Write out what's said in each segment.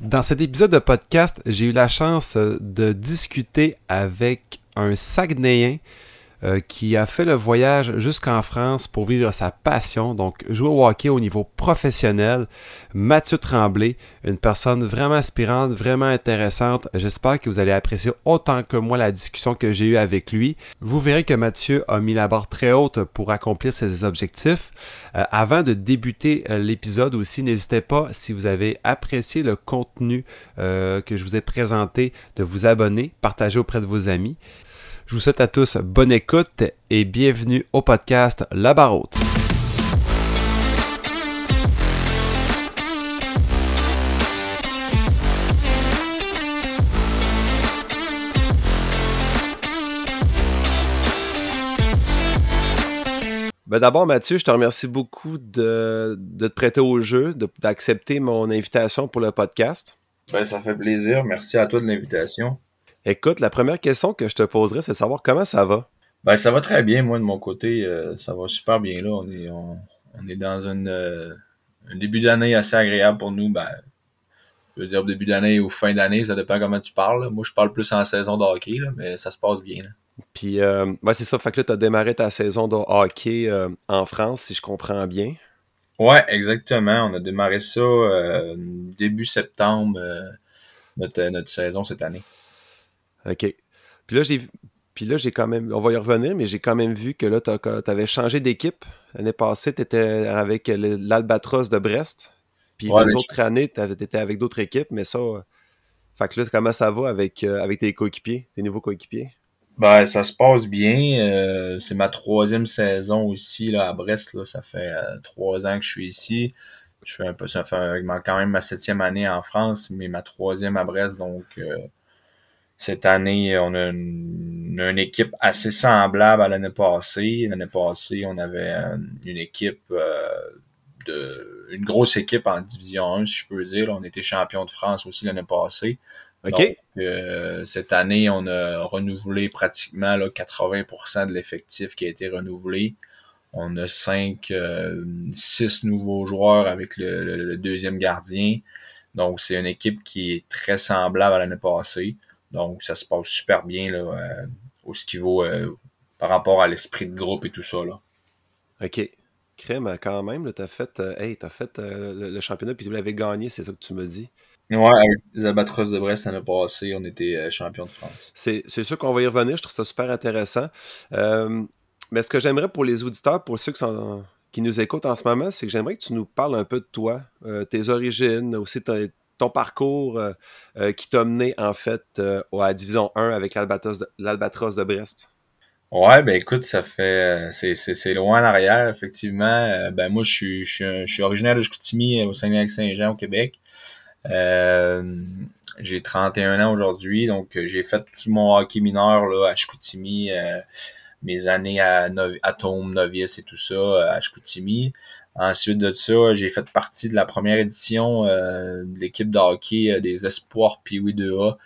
Dans cet épisode de podcast, j'ai eu la chance euh, de discuter avec un Saguenayen euh, qui a fait le voyage jusqu'en France pour vivre sa passion, donc jouer au hockey au niveau professionnel. Mathieu Tremblay, une personne vraiment aspirante, vraiment intéressante. J'espère que vous allez apprécier autant que moi la discussion que j'ai eue avec lui. Vous verrez que Mathieu a mis la barre très haute pour accomplir ses objectifs. Euh, avant de débuter euh, l'épisode aussi, n'hésitez pas, si vous avez apprécié le contenu que je vous ai présenté, de vous abonner, partager auprès de vos amis. Je vous souhaite à tous bonne écoute et bienvenue au podcast La Baroute. Ben D'abord, Mathieu, je te remercie beaucoup de, te prêter au jeu, d'accepter mon invitation pour le podcast. Ben, ça fait plaisir. Merci à toi de l'invitation. Écoute, la première question que je te poserai, c'est de savoir comment ça va. Ben, ça va très bien, moi, de mon côté. Euh, ça va super bien, là. On est, on, est dans une, euh, un début d'année assez agréable pour nous. Ben, je veux dire début d'année ou fin d'année, ça dépend comment tu parles. Moi, je parle plus en saison de hockey, là, mais ça se passe bien. Là. Puis, euh, c'est ça. Fait que là, tu as démarré ta saison de hockey en France, si je comprends bien. Ouais, exactement. On a démarré ça début septembre, notre, notre saison cette année. OK. Puis là, j'ai puis là, j'ai quand même, on va y revenir, mais j'ai quand même vu que là, tu avais changé d'équipe. L'année passée, tu étais avec l'Albatros de Brest. Puis les autres années, tu étais avec d'autres équipes, mais ça. Fait que là, comment ça va avec, euh, avec tes coéquipiers, tes nouveaux coéquipiers? Ben, ça se passe bien. Euh, c'est ma troisième saison aussi là, à Brest. Là. Ça fait euh, trois ans que je suis ici. Je fais un peu, ça fait quand même ma septième année en France, mais ma troisième à Brest, donc cette année, on a une, équipe assez semblable à l'année passée. L'année passée, on avait euh, une équipe euh, de une grosse équipe en division 1, si je peux dire. On était champion de France aussi l'année passée. OK. Euh, cette année, on a renouvelé pratiquement là, 80% de l'effectif qui a été renouvelé. On a 5, 6 nouveaux joueurs avec le deuxième gardien. Donc, c'est une équipe qui est très semblable à l'année passée. Donc, ça se passe super bien là, euh, au ce qui vaut euh, par rapport à l'esprit de groupe et tout ça. Là. OK. Crème, quand même, tu as fait, euh, hey, as fait le, championnat puis vous l'avez gagné, c'est ça que tu me dis? Ouais, avec les Albatros de Brest l'année passée, on était champion de France. C'est sûr qu'on va y revenir, je trouve ça super intéressant. mais ce que j'aimerais pour les auditeurs, pour ceux qui, sont, qui nous écoutent en ce moment, c'est que j'aimerais que tu nous parles un peu de toi, tes origines, aussi ton parcours euh, euh, qui t'a mené en fait euh, à division 1 avec l'Albatros de, Brest? Ouais, ben écoute, ça fait c'est loin en arrière, effectivement. ben moi, je suis, je suis, originaire de Chicoutimi au Saguenay-Saint-Jean au Québec. j'ai 31 ans aujourd'hui, donc j'ai fait tout mon hockey mineur là, à Chicoutimi, mes années à Atome, Novice et tout ça à Chicoutimi. Ensuite de ça, j'ai fait partie de la première édition euh, de l'équipe de hockey euh, des Espoirs Pee-Wee 2A.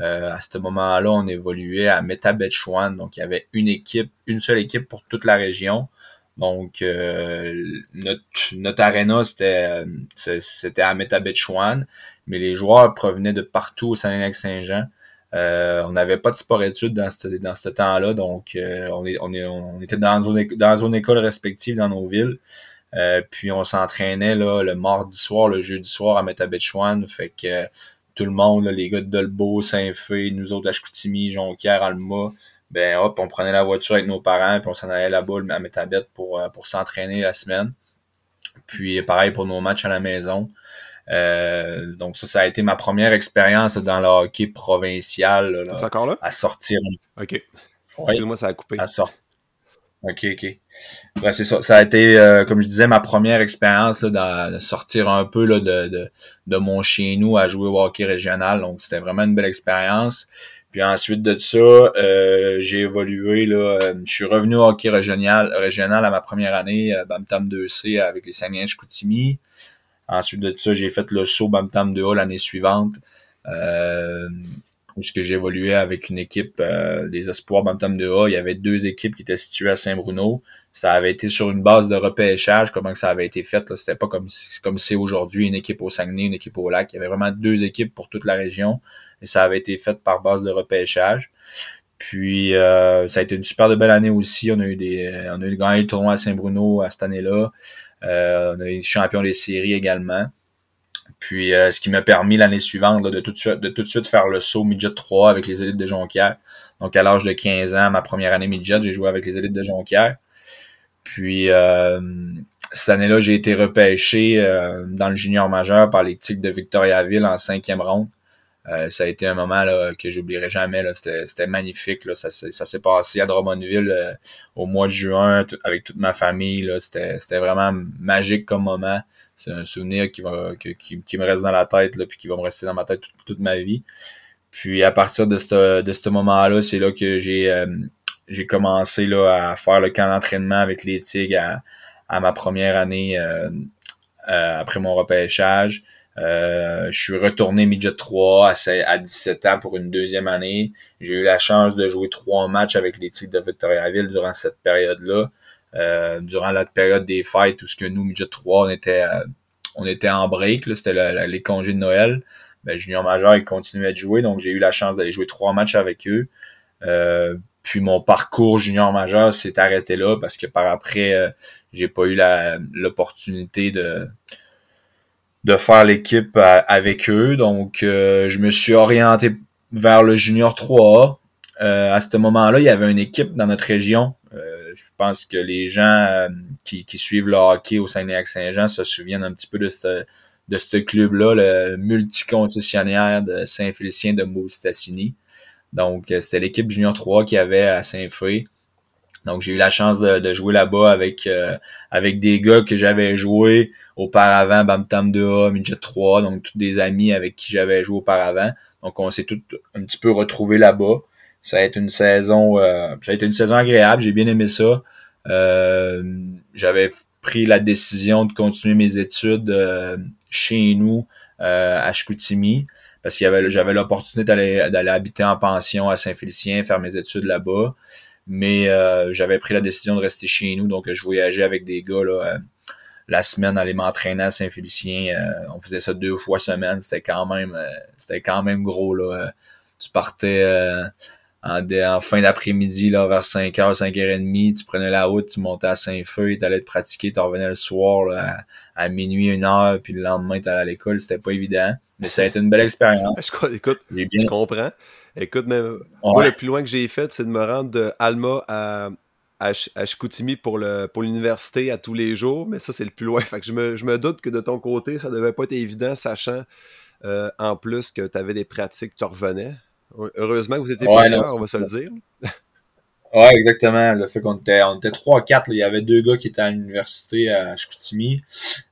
Euh, à ce moment-là, on évoluait à Metabetchwan. Donc, il y avait une équipe, une seule équipe pour toute la région. Donc, notre, notre arena, c'était, c'était à Metabetchwan. Mais les joueurs provenaient de partout au Saint-Saint-Jean. on n'avait pas de sport-études dans ce, dans ce temps-là. Donc, on, est, on, est, on était dans une, dans une école respective dans nos villes. Euh, puis on s'entraînait là le mardi soir, le jeudi soir à Metabetchouan. Fait que tout le monde, les gars de Dolbeau, Saint-Fé, nous autres à Chicoutimi, Jonquière, Alma, ben hop, on prenait la voiture avec nos parents, puis on s'en allait là-bas à Metabet pour, euh, pour s'entraîner la semaine. Puis pareil pour nos matchs à la maison. Euh, donc ça, ça a été ma première expérience dans le hockey provincial. Là, encore là? À sortir. OK. moi ça a coupé. À sortir. OK, OK. C'est ça. Ça a été, euh, comme je disais, ma première expérience de sortir un peu là, de, de, de, mon chez nous à jouer au hockey régional. Donc, c'était vraiment une belle expérience. Puis ensuite de ça, euh, j'ai évolué. Là, euh, je suis revenu au hockey régional, régional à ma première année, euh, Bamtam 2C avec les Saguenay Chicoutimi. Ensuite de ça, j'ai fait le saut Bamtam 2A l'année suivante. Euh, puisque évolué avec une équipe euh, des Espoirs Bantam de A. Il y avait deux équipes qui étaient situées à Saint-Bruno. ça avait été sur une base de repêchage, comment que ça avait été fait. C'était pas comme comme c'est aujourd'hui une équipe au Saguenay, une équipe au Lac. Il y avait vraiment deux équipes pour toute la région et ça avait été fait par base de repêchage. Puis euh, ça a été une super de belle année aussi. On a eu des, on a gagné le tournoi à Saint-Bruno à cette année-là. Euh, on a eu champion des séries également. Puis euh, ce qui m'a permis l'année suivante de, tout de, suite, de tout de suite faire le saut midget 3 avec les élites de Jonquière. Donc à l'âge de 15 ans, ma première année midget, j'ai joué avec les élites de Jonquière. Puis euh, cette année-là, j'ai été repêché euh, dans le junior majeur par les Tigres de Victoriaville en cinquième ronde. Euh, ça a été un moment là, que j'oublierai jamais. C'était magnifique. Là. Ça, ça s'est passé à Drummondville au mois de juin avec toute ma famille. C'était vraiment magique comme moment. C'est un souvenir qui, me reste dans la tête là, puis qui va me rester dans ma tête toute, ma vie. Puis à partir de ce moment-là, c'est là que j'ai j'ai commencé à faire le camp d'entraînement avec les Tigres à, ma première année euh, euh, après mon repêchage. Euh, je suis retourné midget 3 à, à 17 ans pour une deuxième année. J'ai eu la chance de jouer trois matchs avec les Tigres de Victoriaville durant cette période-là. Durant la période des fêtes, tout ce que nous, midget 3, on était, on était en break, c'était les congés de Noël. Ben, junior majeur, ils continuaient de jouer, donc j'ai eu la chance d'aller jouer trois matchs avec eux. Euh, puis mon parcours junior majeur s'est arrêté là parce que par après, euh, j'ai pas eu l'opportunité de de faire l'équipe avec eux. Donc, euh, je me suis orienté vers le junior 3A. Euh, à ce moment-là, il y avait une équipe dans notre région. je pense que les gens qui, qui, suivent le hockey au Saguenay-Lac-Saint-Jean se souviennent un petit peu de ce, de ce club-là, le multiconcessionnaire de Saint-Félicien de Moustacini. Donc, euh, c'était l'équipe Junior 3 qui avait à Saint-Fé. Donc, j'ai eu la chance de, jouer là-bas avec euh, avec des gars que j'avais joué auparavant, Bam Tam 2A, Midget 3, donc tous des amis avec qui j'avais joué auparavant. Donc, on s'est tous un petit peu retrouvés là-bas. Ça a été une saison, euh, ça a été une saison agréable. J'ai bien aimé ça. j'avais pris la décision de continuer mes études chez nous à Chicoutimi parce qu'il y avait j'avais l'opportunité d'aller d'aller habiter en pension à Saint-Félicien, faire mes études là-bas. Mais euh, j'avais pris la décision de rester chez nous, donc je voyageais avec des gars là, euh, la semaine, aller m'entraîner à Saint-Félicien. Euh, on faisait ça deux fois semaine. C'était quand même c'était quand même gros. Là. Tu partais en, fin d'après-midi, là, vers 5h, 5h30, tu prenais la route, tu montais à Saint-Feu, tu allais te pratiquer, tu revenais le soir là, à, minuit, une heure, puis le lendemain, tu allais à l'école. C'était pas évident. Mais ça a été une belle expérience. Écoute, je comprends. Écoute, mais moi, le plus loin que j'ai fait, c'est de me rendre de Alma à, à, Chicoutimi pour le pour l'université à tous les jours, mais ça, c'est le plus loin. Fait que je me, je me, doute que de ton côté, ça devait pas être évident, sachant euh, en plus que tu avais des pratiques, tu revenais. Heureusement que vous étiez ouais, plusieurs, on va se le dire. Ouais, exactement. Le fait qu'on était, on était 3-4, il y avait deux gars qui étaient à l'université à Chicoutimi.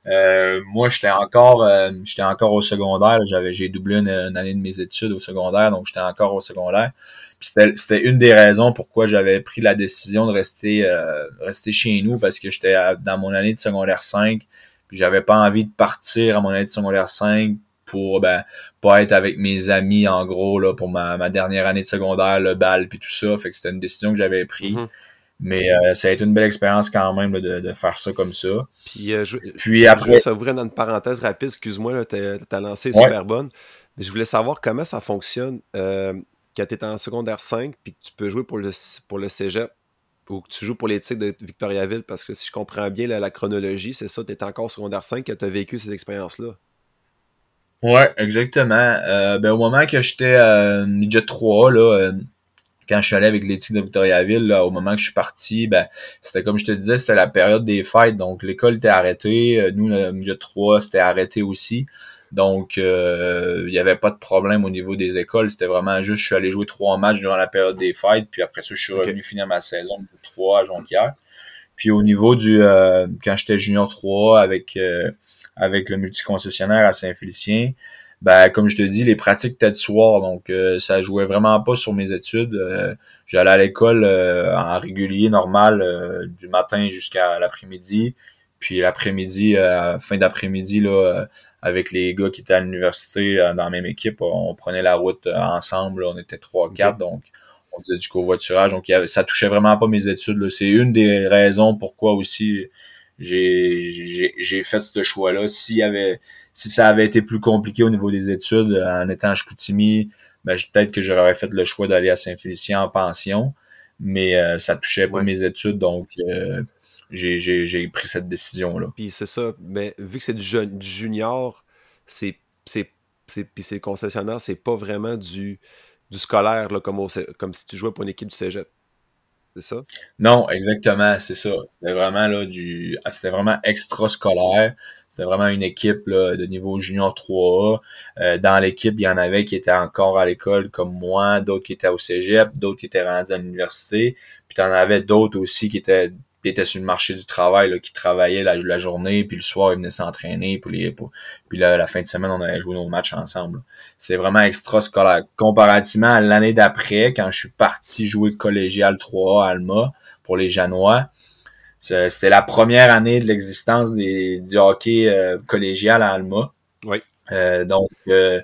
Euh, moi, j'étais encore, euh, j'étais encore au secondaire. J'avais, j'ai doublé une, année de mes études au secondaire, donc j'étais encore au secondaire. C'était, c'était une des raisons pourquoi j'avais pris la décision de rester, euh, rester chez nous parce que j'étais dans mon année de secondaire 5. Puis j'avais pas envie de partir à mon année de secondaire 5 pour ben pas être avec mes amis en gros là pour ma, ma dernière année de secondaire le bal puis tout ça. Fait que c'était une décision que j'avais prise. Mhm. mais euh, ça a été une belle expérience quand même de, de, faire ça comme ça. Puis, euh, je, puis après je ouvrir dans une parenthèse rapide. Excuse-moi t'as lancé super bonne. Mais je voulais savoir comment ça fonctionne euh, quand tu es en secondaire 5 puis que tu peux jouer pour le pour le cégep ou que tu joues pour les Tigres de Victoriaville, parce que si je comprends bien la, la chronologie, c'est ça, tu es encore secondaire 5 que tu as vécu ces expériences-là. Ouais, exactement. Euh, ben, au moment que j'étais euh, midget 3, là, euh, quand je suis allé avec l'éthique de Victoriaville, là, au moment que je suis parti, ben, c'était comme je te disais, c'était la période des fêtes. Donc, l'école était arrêtée. Euh, nous, le midget 3, c'était arrêté aussi. Donc, il n'y avait pas de problème au niveau des écoles. C'était vraiment juste, je suis allé jouer trois matchs durant la période des fêtes. Puis après ça, je suis revenu finir ma saison de 3 à Jonquière. Puis au niveau du, quand j'étais junior 3 avec avec le multiconcessionnaire à Saint-Félicien, ben comme je te dis, les pratiques étaient de soir, donc euh, ça jouait vraiment pas sur mes études. Euh, j'allais à l'école euh, en régulier, normal, du matin jusqu'à l'après-midi. Puis l'après-midi, fin d'après-midi, là, avec les gars qui étaient à l'université dans la même équipe, on prenait la route ensemble. on était trois, quatre, donc on faisait du covoiturage. Donc, ça touchait vraiment pas mes études. C'est une des raisons pourquoi aussi j'ai j'ai fait ce choix-là. S'il y avait si ça avait été plus compliqué au niveau des études en étant à Chicoutimi, ben, peut-être que j'aurais fait le choix d'aller à Saint-Félicien en pension. Mais euh, ça touchait pas mes études, donc euh, j'ai pris cette décision-là. Puis c'est ça, mais vu que c'est du, du junior, c'est puis c'est concessionnaire, c'est pas vraiment du, du scolaire là, comme, comme si tu jouais pour une équipe du cégep. C'est ça? Non, exactement, c'est ça. C'était vraiment là du. C'était vraiment extra-scolaire. C'était vraiment une équipe là, de niveau junior 3A. Euh, dans l'équipe, il y en avait qui étaient encore à l'école comme moi, d'autres qui étaient au cégep, d'autres qui étaient rendus à l'université. Puis t'en avais d'autres aussi qui étaient qui était sur le marché du travail, là, qui travaillait la, la journée, puis le soir, il venait s'entraîner, puis, les, puis la fin de semaine, on allait jouer nos matchs ensemble. C'est vraiment extra-scolaire. Comparativement à l'année d'après, quand je suis parti jouer collégial 3A à Alma pour les Janois, c'était la première année de l'existence des, du hockey euh, collégial à Alma. Oui. Euh, donc, euh,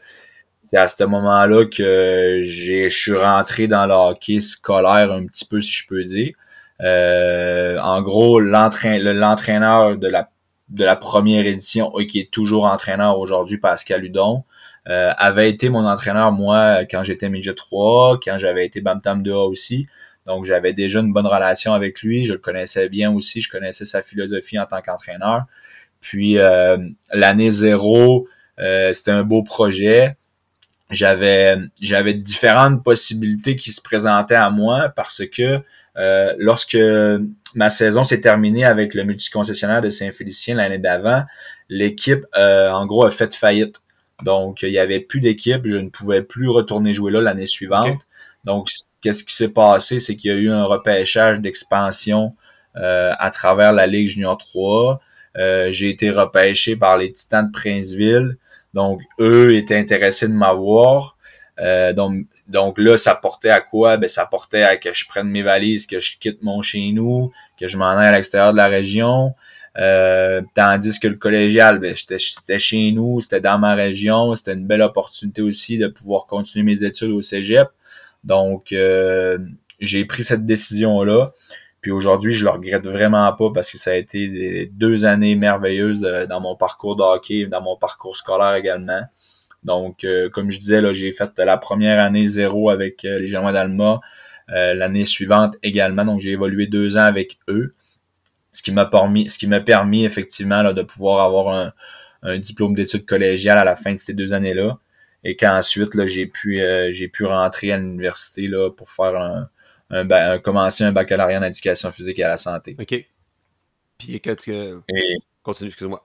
c'est à ce moment-là que j'ai, je suis rentré dans le hockey scolaire un petit peu, si je peux dire. Euh, en gros, l'entraîneur de la, première édition, qui est toujours entraîneur aujourd'hui, Pascal Hudon, euh, avait été mon entraîneur, moi, quand j'étais midget 3, quand j'avais été Bantam 2A aussi. Donc, j'avais déjà une bonne relation avec lui. Je le connaissais bien aussi. Je connaissais sa philosophie en tant qu'entraîneur. Puis, euh, l'année zéro, c'était un beau projet. J'avais différentes possibilités qui se présentaient à moi parce que euh, lorsque ma saison s'est terminée avec le multiconcessionnaire de Saint-Félicien l'année d'avant, l'équipe, euh, en gros, a fait faillite. Donc, il n'y avait plus d'équipe. Je ne pouvais plus retourner jouer là l'année suivante. Donc, qu'est-ce qui s'est passé? C'est qu'il y a eu un repêchage d'expansion euh, à travers la Ligue Junior 3. J'ai été repêché par les Titans de Princeville. Donc, eux étaient intéressés de m'avoir. donc, donc là, ça portait à quoi? Ben, ça portait à que je prenne mes valises, que je quitte mon chez nous, que je m'en aille à l'extérieur de la région. Euh, tandis que le collégial, ben, c'était chez nous, c'était dans ma région, c'était une belle opportunité aussi de pouvoir continuer mes études au cégep. Donc, euh, j'ai pris cette décision-là. Puis aujourd'hui, je le regrette vraiment pas parce que ça a été deux années merveilleuses dans mon parcours de hockey, dans mon parcours scolaire également. Donc, euh, comme je disais, là, j'ai fait la première année zéro avec euh, les Génois d'Alma. Euh, l'année suivante également. Donc, j'ai évolué deux ans avec eux. Ce qui m'a permis, ce qui m'a permis effectivement là, de pouvoir avoir un, diplôme d'études collégiales à la fin de ces deux années-là. Et qu'ensuite, là, j'ai pu j'ai pu rentrer à l'université là, pour faire un, un, commencer un baccalauréat en éducation physique et à la santé. OK. Puis que, continue, excuse-moi.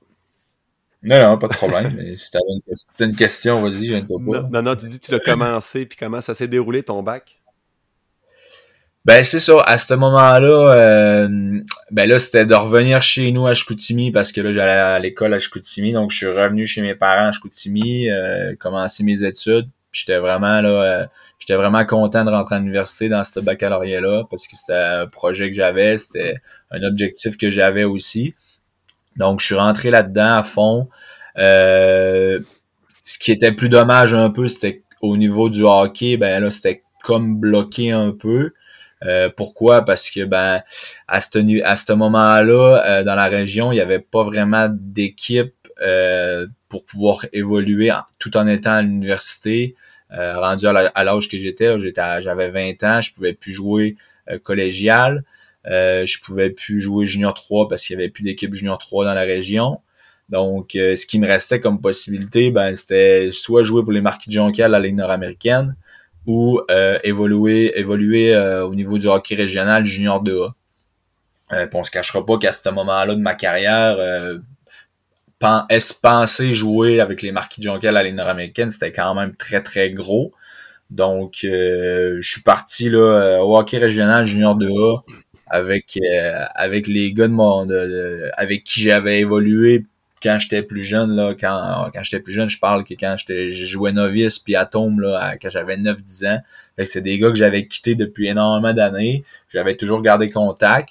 Non, non, pas de problème. mais si t'avais une, une, question, vas-y, je viens de pas. Non, non, tu dis que tu l'as commencé, puis comment ça s'est déroulé ton bac? Ben c'est ça, à ce moment-là, euh, ben là, c'était de revenir chez nous à Chicoutimi parce que là, j'allais à l'école à Chicoutimi, donc je suis revenu chez mes parents à Chicoutimi, euh, commencer mes études. J'étais vraiment là, euh, j'étais vraiment content de rentrer à l'université dans ce baccalauréat-là parce que c'était un projet que j'avais, c'était un objectif que j'avais aussi. Donc, je suis rentré là-dedans à fond. Euh, ce qui était plus dommage un peu, c'était au niveau du hockey, ben là, c'était comme bloqué un peu. Euh, pourquoi? Parce que ben à ce moment-là, euh, dans la région, il n'y avait pas vraiment d'équipe pour pouvoir évoluer tout en étant à l'université. rendu à l'âge que j'étais, j'étais j'avais 20 ans, je pouvais plus jouer collégial. Euh, je pouvais plus jouer junior 3 parce qu'il y avait plus d'équipe junior 3 dans la région. Donc, euh, ce qui me restait comme possibilité, ben, c'était soit jouer pour les marquis de Jonquière à la nord-américaine ou euh, évoluer, évoluer au niveau du hockey régional junior 2A. Euh, on se cachera pas qu'à ce moment-là de ma carrière, est-ce penser jouer avec les marquis de Jonquière à la nord-américaine, c'était quand même très très gros. Donc, je suis parti là, au hockey régional junior 2A avec euh, avec les gars de mon avec qui j'avais évolué quand j'étais plus jeune là quand quand j'étais plus jeune je parle que quand j'étais je jouais novice puis atome là quand j'avais 9 10 ans. Fait c'est des gars que j'avais quittés depuis énormément d'années. J'avais toujours gardé contact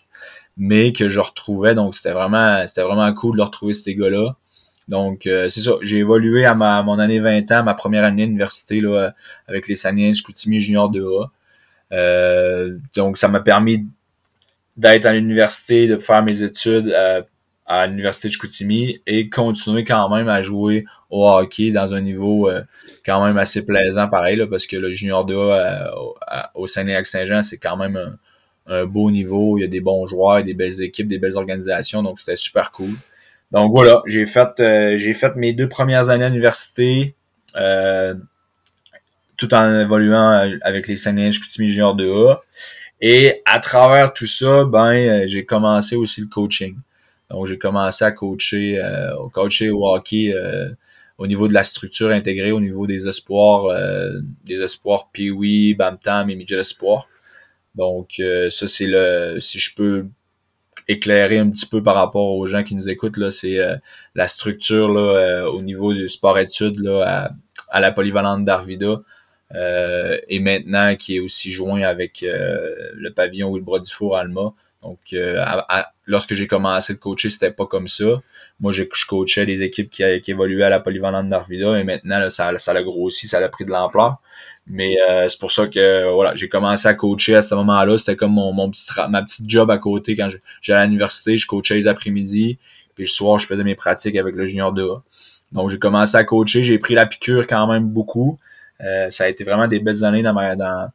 mais que je retrouvais. Donc c'était vraiment c'était vraiment cool de retrouver ces gars là donc euh, c'est ça. J'ai évolué à ma mon année 20 ans ma première année d'université là avec les Saniens Scoutimi Junior 2A donc, ça m'a permis d'être à l'université, de faire mes études à l'université de Chicoutimi et continuer quand même à jouer au hockey dans un niveau quand même assez plaisant pareil là, parce que le junior 2 au Saint-Léac-Saint-Jean c'est quand même un, un beau niveau, il y a des bons joueurs, des belles équipes, des belles organisations, donc c'était super cool. Donc voilà, j'ai fait euh, j'ai fait mes deux premières années à l'université euh, tout en évoluant avec les Saint-Denis Junior 2A. Et à travers tout ça, ben euh, j'ai commencé aussi le coaching. Donc j'ai commencé à coacher euh, coacher au hockey au niveau de la structure intégrée, au niveau des espoirs, des espoirs Pee-wee, Bam-Tam et Midget Espoir. Donc, euh, ça, c'est le. Si je peux éclairer un petit peu par rapport aux gens qui nous écoutent, là, c'est euh, la structure là, euh, au niveau du sport-études là, à, la polyvalente d'Arvida. Et maintenant qui est aussi joint avec le pavillon ou le bras du four Alma. Donc, lorsque j'ai commencé de coacher, c'était pas comme ça. Moi, je, coachais des équipes qui, qui évoluaient à la polyvalente d'Arvida et maintenant, là, ça, ça a grossi, ça a pris de l'ampleur. Mais euh, c'est pour ça que voilà, j'ai commencé à coacher à ce moment-là. C'était comme mon, mon petit ma petite job à côté quand j'allais à l'université. Je coachais les après-midi. Puis le soir, je faisais mes pratiques avec le junior 2 Donc j'ai commencé à coacher. J'ai pris la piqûre quand même beaucoup. Euh, ça a été vraiment des belles années dans ma dans,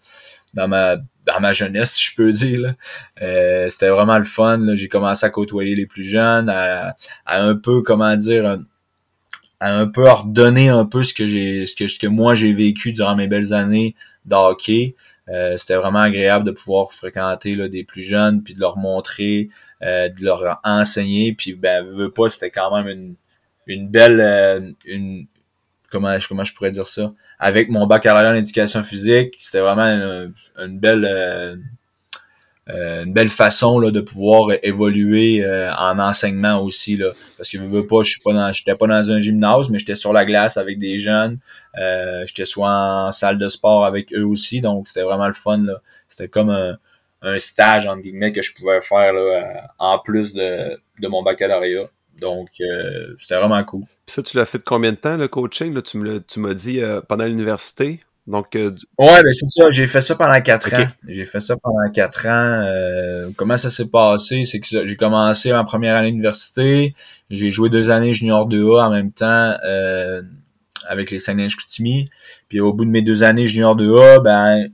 ma dans ma jeunesse, si je peux dire. Euh, c'était vraiment le fun. J'ai commencé à côtoyer les plus jeunes, à, à un peu, comment dire, à un peu ordonner un peu ce que j'ai ce que, ce que moi j'ai vécu durant mes belles années d'hockey. Euh, c'était vraiment agréable de pouvoir fréquenter là, des plus jeunes puis de leur montrer, euh, de leur enseigner. Puis ben veux pas, c'était quand même une, une belle euh, une comment comment je pourrais dire ça? Avec mon baccalauréat en éducation physique, c'était vraiment une, belle euh, une belle façon là, de pouvoir évoluer euh, en enseignement aussi là. Parce que je veux pas je suis pas dans j'étais pas dans un gymnase mais j'étais sur la glace avec des jeunes euh, j'étais soit en salle de sport avec eux aussi donc c'était vraiment le fun là. C'était comme un, un stage entre guillemets que je pouvais faire là, en plus de, de mon baccalauréat. Donc c'était vraiment cool Puis ça tu l'as fait de combien de temps le coaching? Là tu me tu m'as dit pendant l'université donc, euh, Ouais, ben c'est ça. J'ai fait ça pendant quatre ans. J'ai fait ça pendant quatre ans. Euh, comment ça s'est passé? C'est que j'ai commencé ma première année d'université. J'ai joué deux années junior 2A en même temps euh, avec les saint Coutimi. Puis au bout de mes deux années junior 2A, ben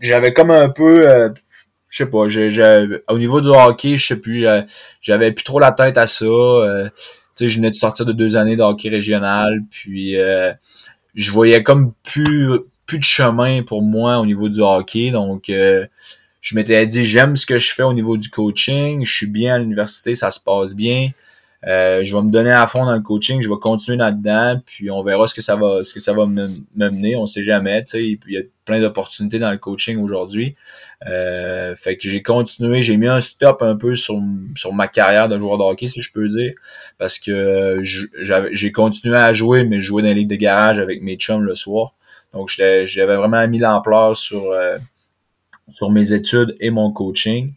j'avais comme un peu je sais pas, j'ai, au niveau du hockey, je sais plus, j'avais plus trop la tête à ça. Sais, je venais de sortir de deux années de hockey régional, puis je voyais comme plus plus de chemin pour moi au niveau du hockey. Donc euh, je m'étais dit j'aime ce que je fais au niveau du coaching, je suis bien à l'université, ça se passe bien. Euh, je vais me donner à fond dans le coaching, je vais continuer là-dedans, puis on verra ce que ça va ce que ça va me, mener, on sait jamais, tu sais, il y a plein d'opportunités dans le coaching aujourd'hui. Euh, fait que j'ai continué, j'ai mis un stop un peu sur, sur ma carrière de joueur de hockey, si je peux dire, parce que j'ai continué à jouer, mais je jouais dans les ligues de garage avec mes chums le soir. Donc j'avais vraiment mis l'ampleur sur euh, sur mes études et mon coaching.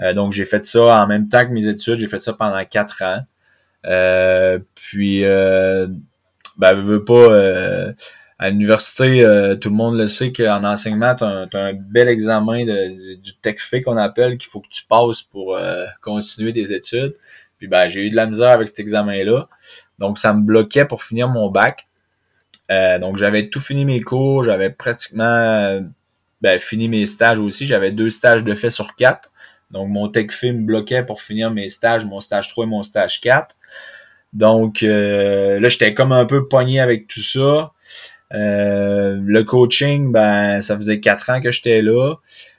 Euh, donc j'ai fait ça en même temps que mes études, j'ai fait ça pendant quatre ans. Euh, puis ben je veux pas à l'université, euh, tout le monde le sait qu'en enseignement, tu as, un bel examen de, du TechFit qu'on appelle qu'il faut que tu passes pour euh, continuer des études. Puis ben, j'ai eu de la misère avec cet examen-là. Donc, ça me bloquait pour finir mon bac. Euh, donc, j'avais tout fini mes cours, j'avais pratiquement ben, fini mes stages aussi. J'avais deux stages de fait sur quatre. Donc, mon TechFit me bloquait pour finir mes stages, mon stage 3 et mon stage 4. Donc, là, j'étais comme un peu pogné avec tout ça. Euh, le coaching, ben, ça faisait quatre ans que j'étais là.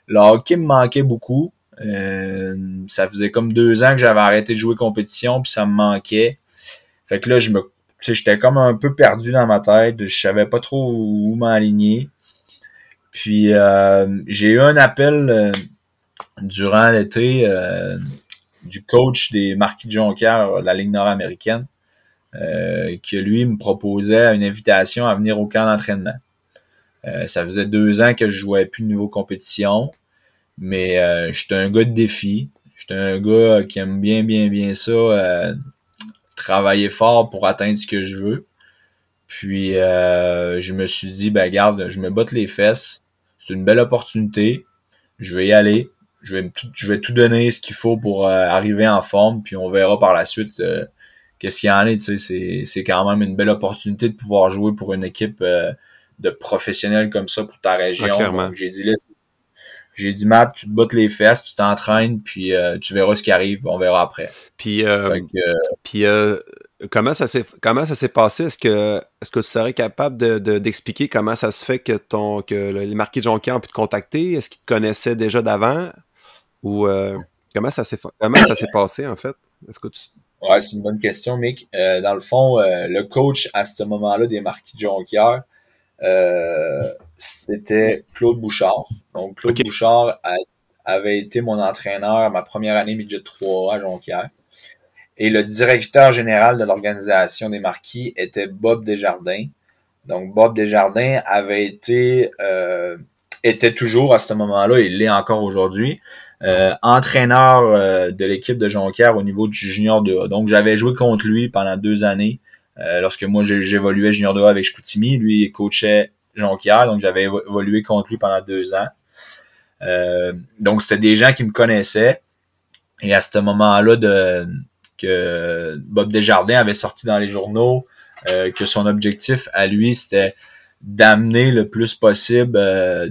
Le hockey me manquait beaucoup. Euh, ça faisait comme deux ans que j'avais arrêté de jouer compétition, puis ça me manquait. Fait que là, je me, j'étais comme un peu perdu dans ma tête. Je savais pas trop où m'aligner. Puis euh, j'ai eu un appel durant l'été du coach des Marquis de Jonquière la Ligue nord-américaine euh, qui lui me proposait une invitation à venir au camp d'entraînement. Euh, ça faisait deux ans que je jouais plus de niveau compétition, mais euh, j'étais un gars de défi. J'étais un gars qui aime bien, bien, bien ça, euh, travailler fort pour atteindre ce que je veux. Puis je me suis dit, ben garde, je me botte les fesses. C'est une belle opportunité. je vais y aller. Je vais, je vais tout donner ce qu'il faut pour arriver en forme, puis on verra par la suite qu'est-ce qu'il y en est. Tu sais, c'est quand même une belle opportunité de pouvoir jouer pour une équipe de professionnels comme ça pour ta région. j'ai dit là, j'ai dit Matt, tu te bottes les fesses, tu t'entraînes, puis euh, tu verras ce qui arrive, on verra après. Puis, euh, puis euh, comment ça s'est comment ça s'est passé? Est-ce que est-ce que tu serais capable de, d'expliquer comment ça se fait que ton que les marquis de Jonquière ont pu te contacter? Est-ce qu'ils te connaissaient déjà d'avant? Ou comment ça s'est comment ça s'est passé en fait? Est-ce que tu Ouais, c'est une bonne question, Mick. dans le fond, le coach à ce moment-là des marquis de Jonquière, euh, c'était Claude Bouchard. Donc, Claude Bouchard avait été mon entraîneur ma première année midget 3 à Jonquière. Et le directeur général de l'organisation des marquis était Bob Desjardins. Donc, Bob Desjardins avait été, euh, était toujours à ce moment-là, il l'est encore aujourd'hui, euh, entraîneur de l'équipe de Jonquière au niveau du junior 2A. Donc, j'avais joué contre lui pendant deux années euh, lorsque moi j'évoluais junior 2 avec Chicoutimi, lui il coachait Jonquière, donc j'avais évolué contre lui pendant deux ans. Euh, donc c'était des gens qui me connaissaient. Et à ce moment-là de que Bob Desjardins avait sorti dans les journaux euh, que son objectif à lui c'était d'amener le plus possible,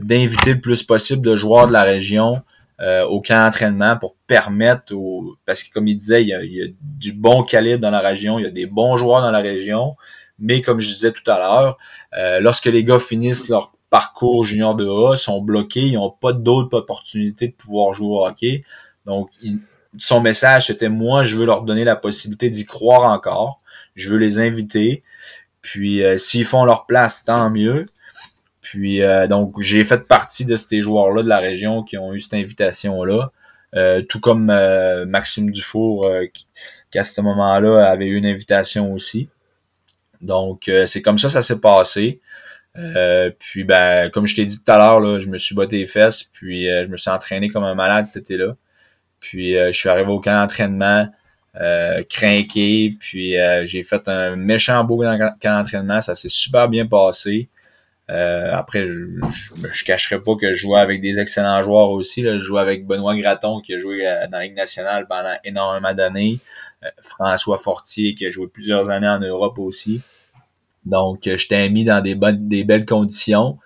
d'inviter le plus possible de joueurs de la région euh, au camp d'entraînement pour permettre au parce que comme il disait, il y, a, du bon calibre dans la région, il y a des bons joueurs dans la région, mais comme je disais tout à l'heure, euh, lorsque les gars finissent leur parcours junior de A, sont bloqués, ils n'ont pas d'autres opportunités de pouvoir jouer au hockey. Donc son message c'était moi je veux leur donner la possibilité d'y croire encore, je veux les inviter, puis euh, s'ils font leur place tant mieux. Puis euh, donc j'ai fait partie de ces joueurs-là de la région qui ont eu cette invitation-là. Euh, tout comme euh, Maxime Dufour, qui, à ce moment-là avait eu une invitation aussi. Donc c'est comme ça ça s'est passé. puis ben comme je t'ai dit tout à l'heure, je me suis botté les fesses, puis je me suis entraîné comme un malade cet été-là. Puis je suis arrivé au camp d'entraînement. Euh, craqué, puis j'ai fait un méchant beau camp d'entraînement, ça s'est super bien passé. Euh, après, je, je, cacherai pas que je jouais avec des excellents joueurs aussi. Là. Je jouais avec Benoît Graton qui a joué euh, dans la Ligue nationale pendant énormément d'années. Euh, François Fortier qui a joué plusieurs années en Europe aussi. Donc, je t'ai mis dans des bonnes, des belles conditions.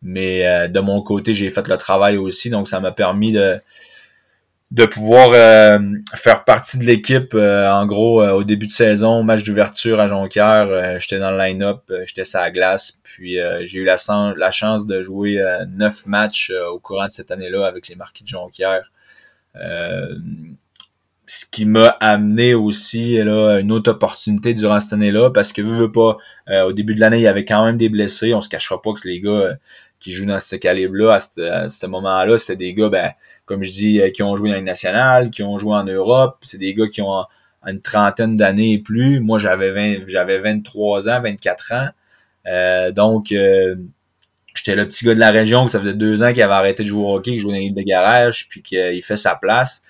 Mais de mon côté, j'ai fait le travail aussi. Donc, ça m'a permis de, de pouvoir euh, faire partie de l'équipe euh, en gros euh, au début de saison match d'ouverture à Jonquière j'étais dans le line-up j'étais sur la glace puis j'ai eu la, la chance de jouer neuf matchs au courant de cette année-là avec les Marquis de Jonquière. Ce qui m'a amené aussi là une autre opportunité durant cette année-là parce que vu veux pas au début de l'année il y avait quand même des blessés on se cachera pas que les gars qui jouent dans ce calibre-là, à ce, moment-là, c'était des gars, ben, comme je dis, euh, qui ont joué dans les nationales, qui ont joué en Europe. C'est des gars qui ont une trentaine d'années et plus. Moi, j'avais j'avais 23 ans, 24 ans. Euh, donc, euh, j'étais le petit gars de la région que ça faisait deux ans qu'il avait arrêté de jouer au hockey, qu'il jouait dans l'île de garage, puis qu'il fait sa place.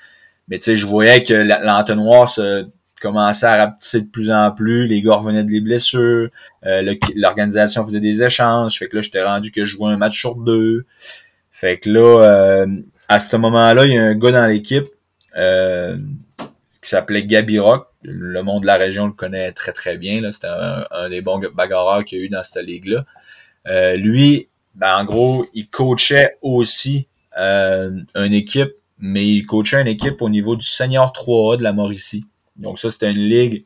Mais tu sais, je voyais que l'entonnoir se commençait à rapetisser de plus en plus, les gars revenaient des blessures, euh, l'organisation faisait des échanges, fait que là, j'étais rendu que je jouais un match sur deux. Fait que là, euh, à ce moment-là, il y a un gars dans l'équipe euh, qui s'appelait Gabi Rock. Le monde de la région le connaît très très bien. C'était un, des bons bagarreurs qu'il y a eu dans cette ligue-là. lui, ben, en gros, il coachait aussi une équipe, mais il coachait une équipe au niveau du Senior 3A de la Mauricie. Donc ça, c'était une ligue,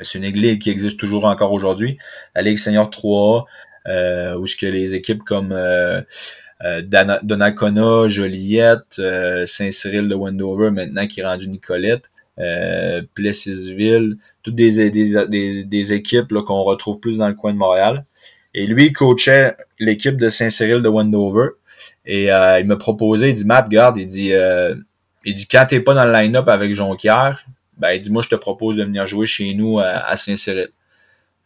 c'est une ligue qui existe toujours encore aujourd'hui, la Ligue Senior 3 euh, où ce que les équipes comme euh, euh, Joliette, euh, Saint-Cyril de Wendover, maintenant qui est rendu Nicolette, Plessisville, toutes des, des, des, équipes qu'on retrouve plus dans le coin de Montréal. Et lui, il coachait l'équipe de Saint-Cyril de Wendover. Et il m'a proposé, il dit Matt, garde, il dit il dit quand t'es pas dans le line-up avec Jonquière, ben il dit moi je te propose de venir jouer chez nous à, Saint-Cyril.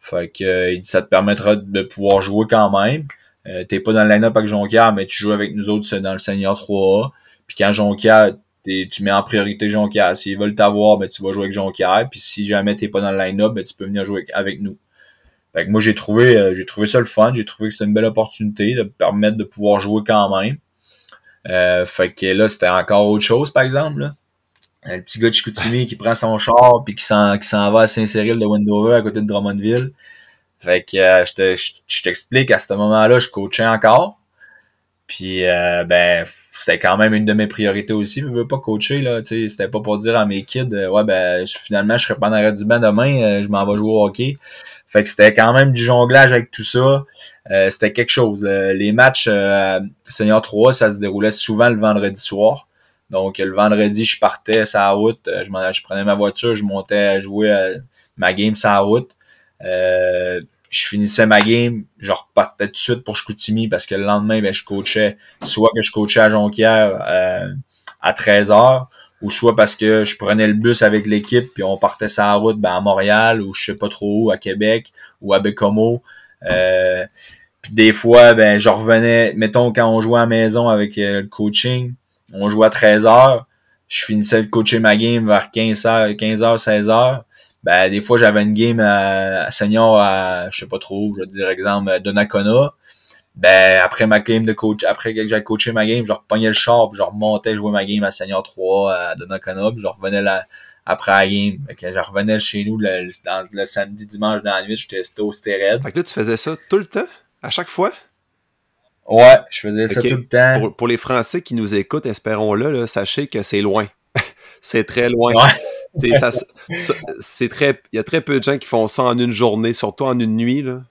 Fait que euh, il dit ça te permettra de pouvoir jouer quand même. Euh, t'es pas dans le line-up avec Jonquière, mais tu joues avec nous autres dans le Senior 3A. Puis quand Jonquière, tu mets en priorité Jonquière. S'ils veulent t'avoir, ben tu vas jouer avec Jonquière. Puis si jamais t'es pas dans le line-up, ben tu peux venir jouer avec, nous. Fait que moi j'ai trouvé euh, j'ai trouvé ça le fun, j'ai trouvé que c'était une belle opportunité de permettre de pouvoir jouer quand même. Euh, fait que là, c'était encore autre chose, par exemple. Là. Un petit gars de Chicoutimi qui prend son char puis qui s'en, va à Saint-Cyril de Wendover à côté de Drummondville. Fait que euh, je, te, je, t'explique, à ce moment-là, je coachais encore. Puis euh, ben c'était quand même une de mes priorités aussi. Je veux pas coacher là, tu c'était pas pour dire à mes kids euh, ouais ben finalement je serai pas dans l'arrêt du bain demain, je m'en vais jouer au hockey. Fait que c'était quand même du jonglage avec tout ça. c'était quelque chose. les matchs Senior 3, ça se déroulait souvent le vendredi soir. Donc le vendredi, je partais la route, je, je prenais ma voiture, je montais à jouer ma game la route. Euh, je finissais ma game, je repartais tout de suite pour Chicoutimi parce que le lendemain, ben, je coachais, soit que je coachais à Jonquière euh, à 13h, ou soit parce que je prenais le bus avec l'équipe, puis on partait la route ben, à Montréal, ou je sais pas trop où, à Québec, ou à Bécomo. Euh, puis des fois, ben, je revenais, mettons, quand on jouait à la maison avec le coaching, on jouait à 13h, je finissais de coacher ma game vers 15h, 15h, 16h ben, des fois, j'avais une game à, senior à, je sais pas trop, je veux dire, exemple, Donnacona. Ben, après ma game de coach, après que j'ai coaché ma game, je repognais le char, puis je remontais jouer ma game à Senior 3 à Donnacona, puis je revenais là, après la game. Fait je revenais chez nous le, samedi, dimanche dans la nuit, j'étais au stéréde. Fait que là, tu faisais ça tout le temps? À chaque fois? Ouais, je faisais ça tout le temps. Pour, les Français qui nous écoutent, espérons-le, là, sachez que c'est loin. c'est très loin. C'est très. Il y a très peu de gens qui font ça en une journée, surtout en une nuit. Là.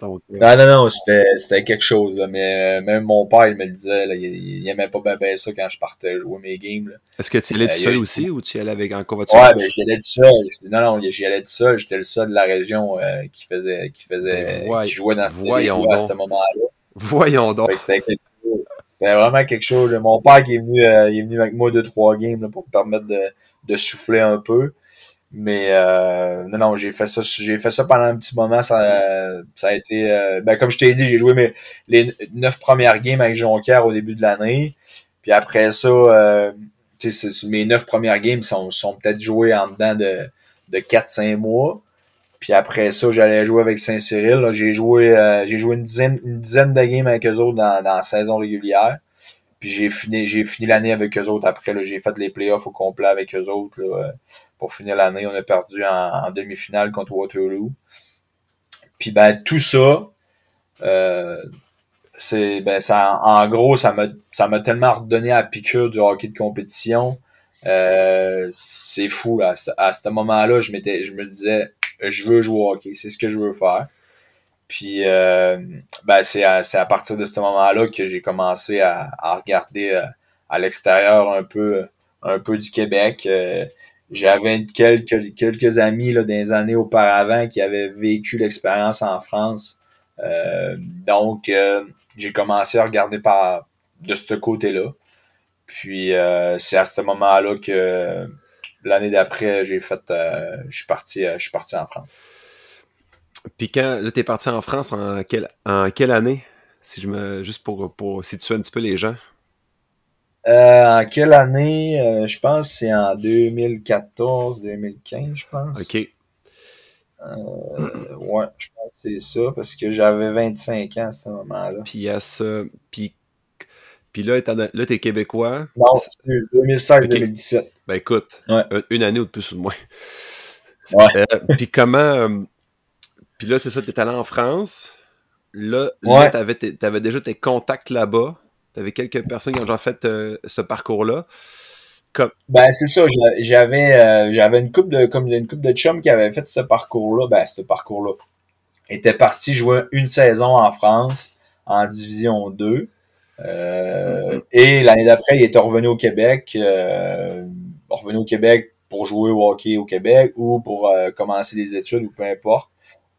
Donc, euh, Non, non, non, c'était quelque chose. mais euh, même mon père, il me le disait. Là, il, il, aimait pas bien, ça quand je partais jouer mes games. Est-ce que tu y allais tout euh, seul aussi ou tu y allais avec un voiture? Ouais, ben, j'y allais tout seul. Non, non, j'y allais tout seul. J'étais le seul de la région qui faisait. qui faisait. Ben, qui jouait dans voyons à ce moment-là. Voyons donc. C'était vraiment quelque chose. Mon père qui est venu, il est venu avec moi deux, trois games là, pour me permettre de, de souffler un peu. Mais euh, non, non, j'ai fait ça. J'ai fait ça pendant un petit moment. Ça, ça a été. Euh, ben, comme je t'ai dit, j'ai joué mes les neuf premières games avec Jonquière au début de l'année. Puis après ça, euh, mes neuf premières games sont, sont peut-être jouées en dedans de, de 4-5 mois. Puis après ça, j'allais jouer avec Saint-Cyril. J'ai joué euh, j'ai joué une dizaine, une dizaine de games avec eux autres dans, dans la saison régulière. Puis j'ai fini, j'ai fini l'année avec eux autres. Après, j'ai fait les playoffs au complet avec eux autres. Là, pour finir l'année, on a perdu en, demi-finale contre Waterloo. Puis ben tout ça, euh, c'est ben ça en gros ça m'a ça m'a tellement redonné à piqûre du hockey de compétition. Euh, c'est fou là. À ce moment-là, je m'étais je me disais je veux jouer au hockey, c'est ce que je veux faire. Puis euh, ben c'est à, à partir de ce moment-là que j'ai commencé à, à regarder euh, à, l'extérieur un peu un peu du Québec. Euh, j'avais quelques quelques amis là des années auparavant qui avaient vécu l'expérience en France. donc j'ai commencé à regarder par de ce côté-là. Puis c'est à ce moment-là que l'année d'après j'ai fait je suis parti je suis parti en France. Puis quand là, t'es parti en France en quelle, en quelle année? Si je me. Juste pour, pour situer un petit peu les gens. Euh, en quelle année? Euh, je pense que c'est en 2014, 2015, je pense. OK. Euh, ouais, je pense que c'est ça, parce que j'avais 25 ans à ce moment-là. Puis il y a ça. Puis, puis là, là, t'es québécois. Non, c'est 2016-2017. Ben écoute, une année ou de plus ou de moins. Ouais. puis comment puis là, c'est ça, tu es allé en France. Là, tu avais, déjà tes contacts là-bas. Tu avais quelques personnes qui ont déjà fait euh, ce parcours-là. Comme... Ben, c'est ça. J'avais euh, j'avais une coupe de comme une coupe de chums qui avait fait ce parcours-là. Ben, ce parcours-là. Était parti jouer une saison en France en Division 2. Euh, et l'année d'après, il était revenu au Québec. revenu au Québec pour jouer au hockey au Québec ou pour commencer des études ou peu importe.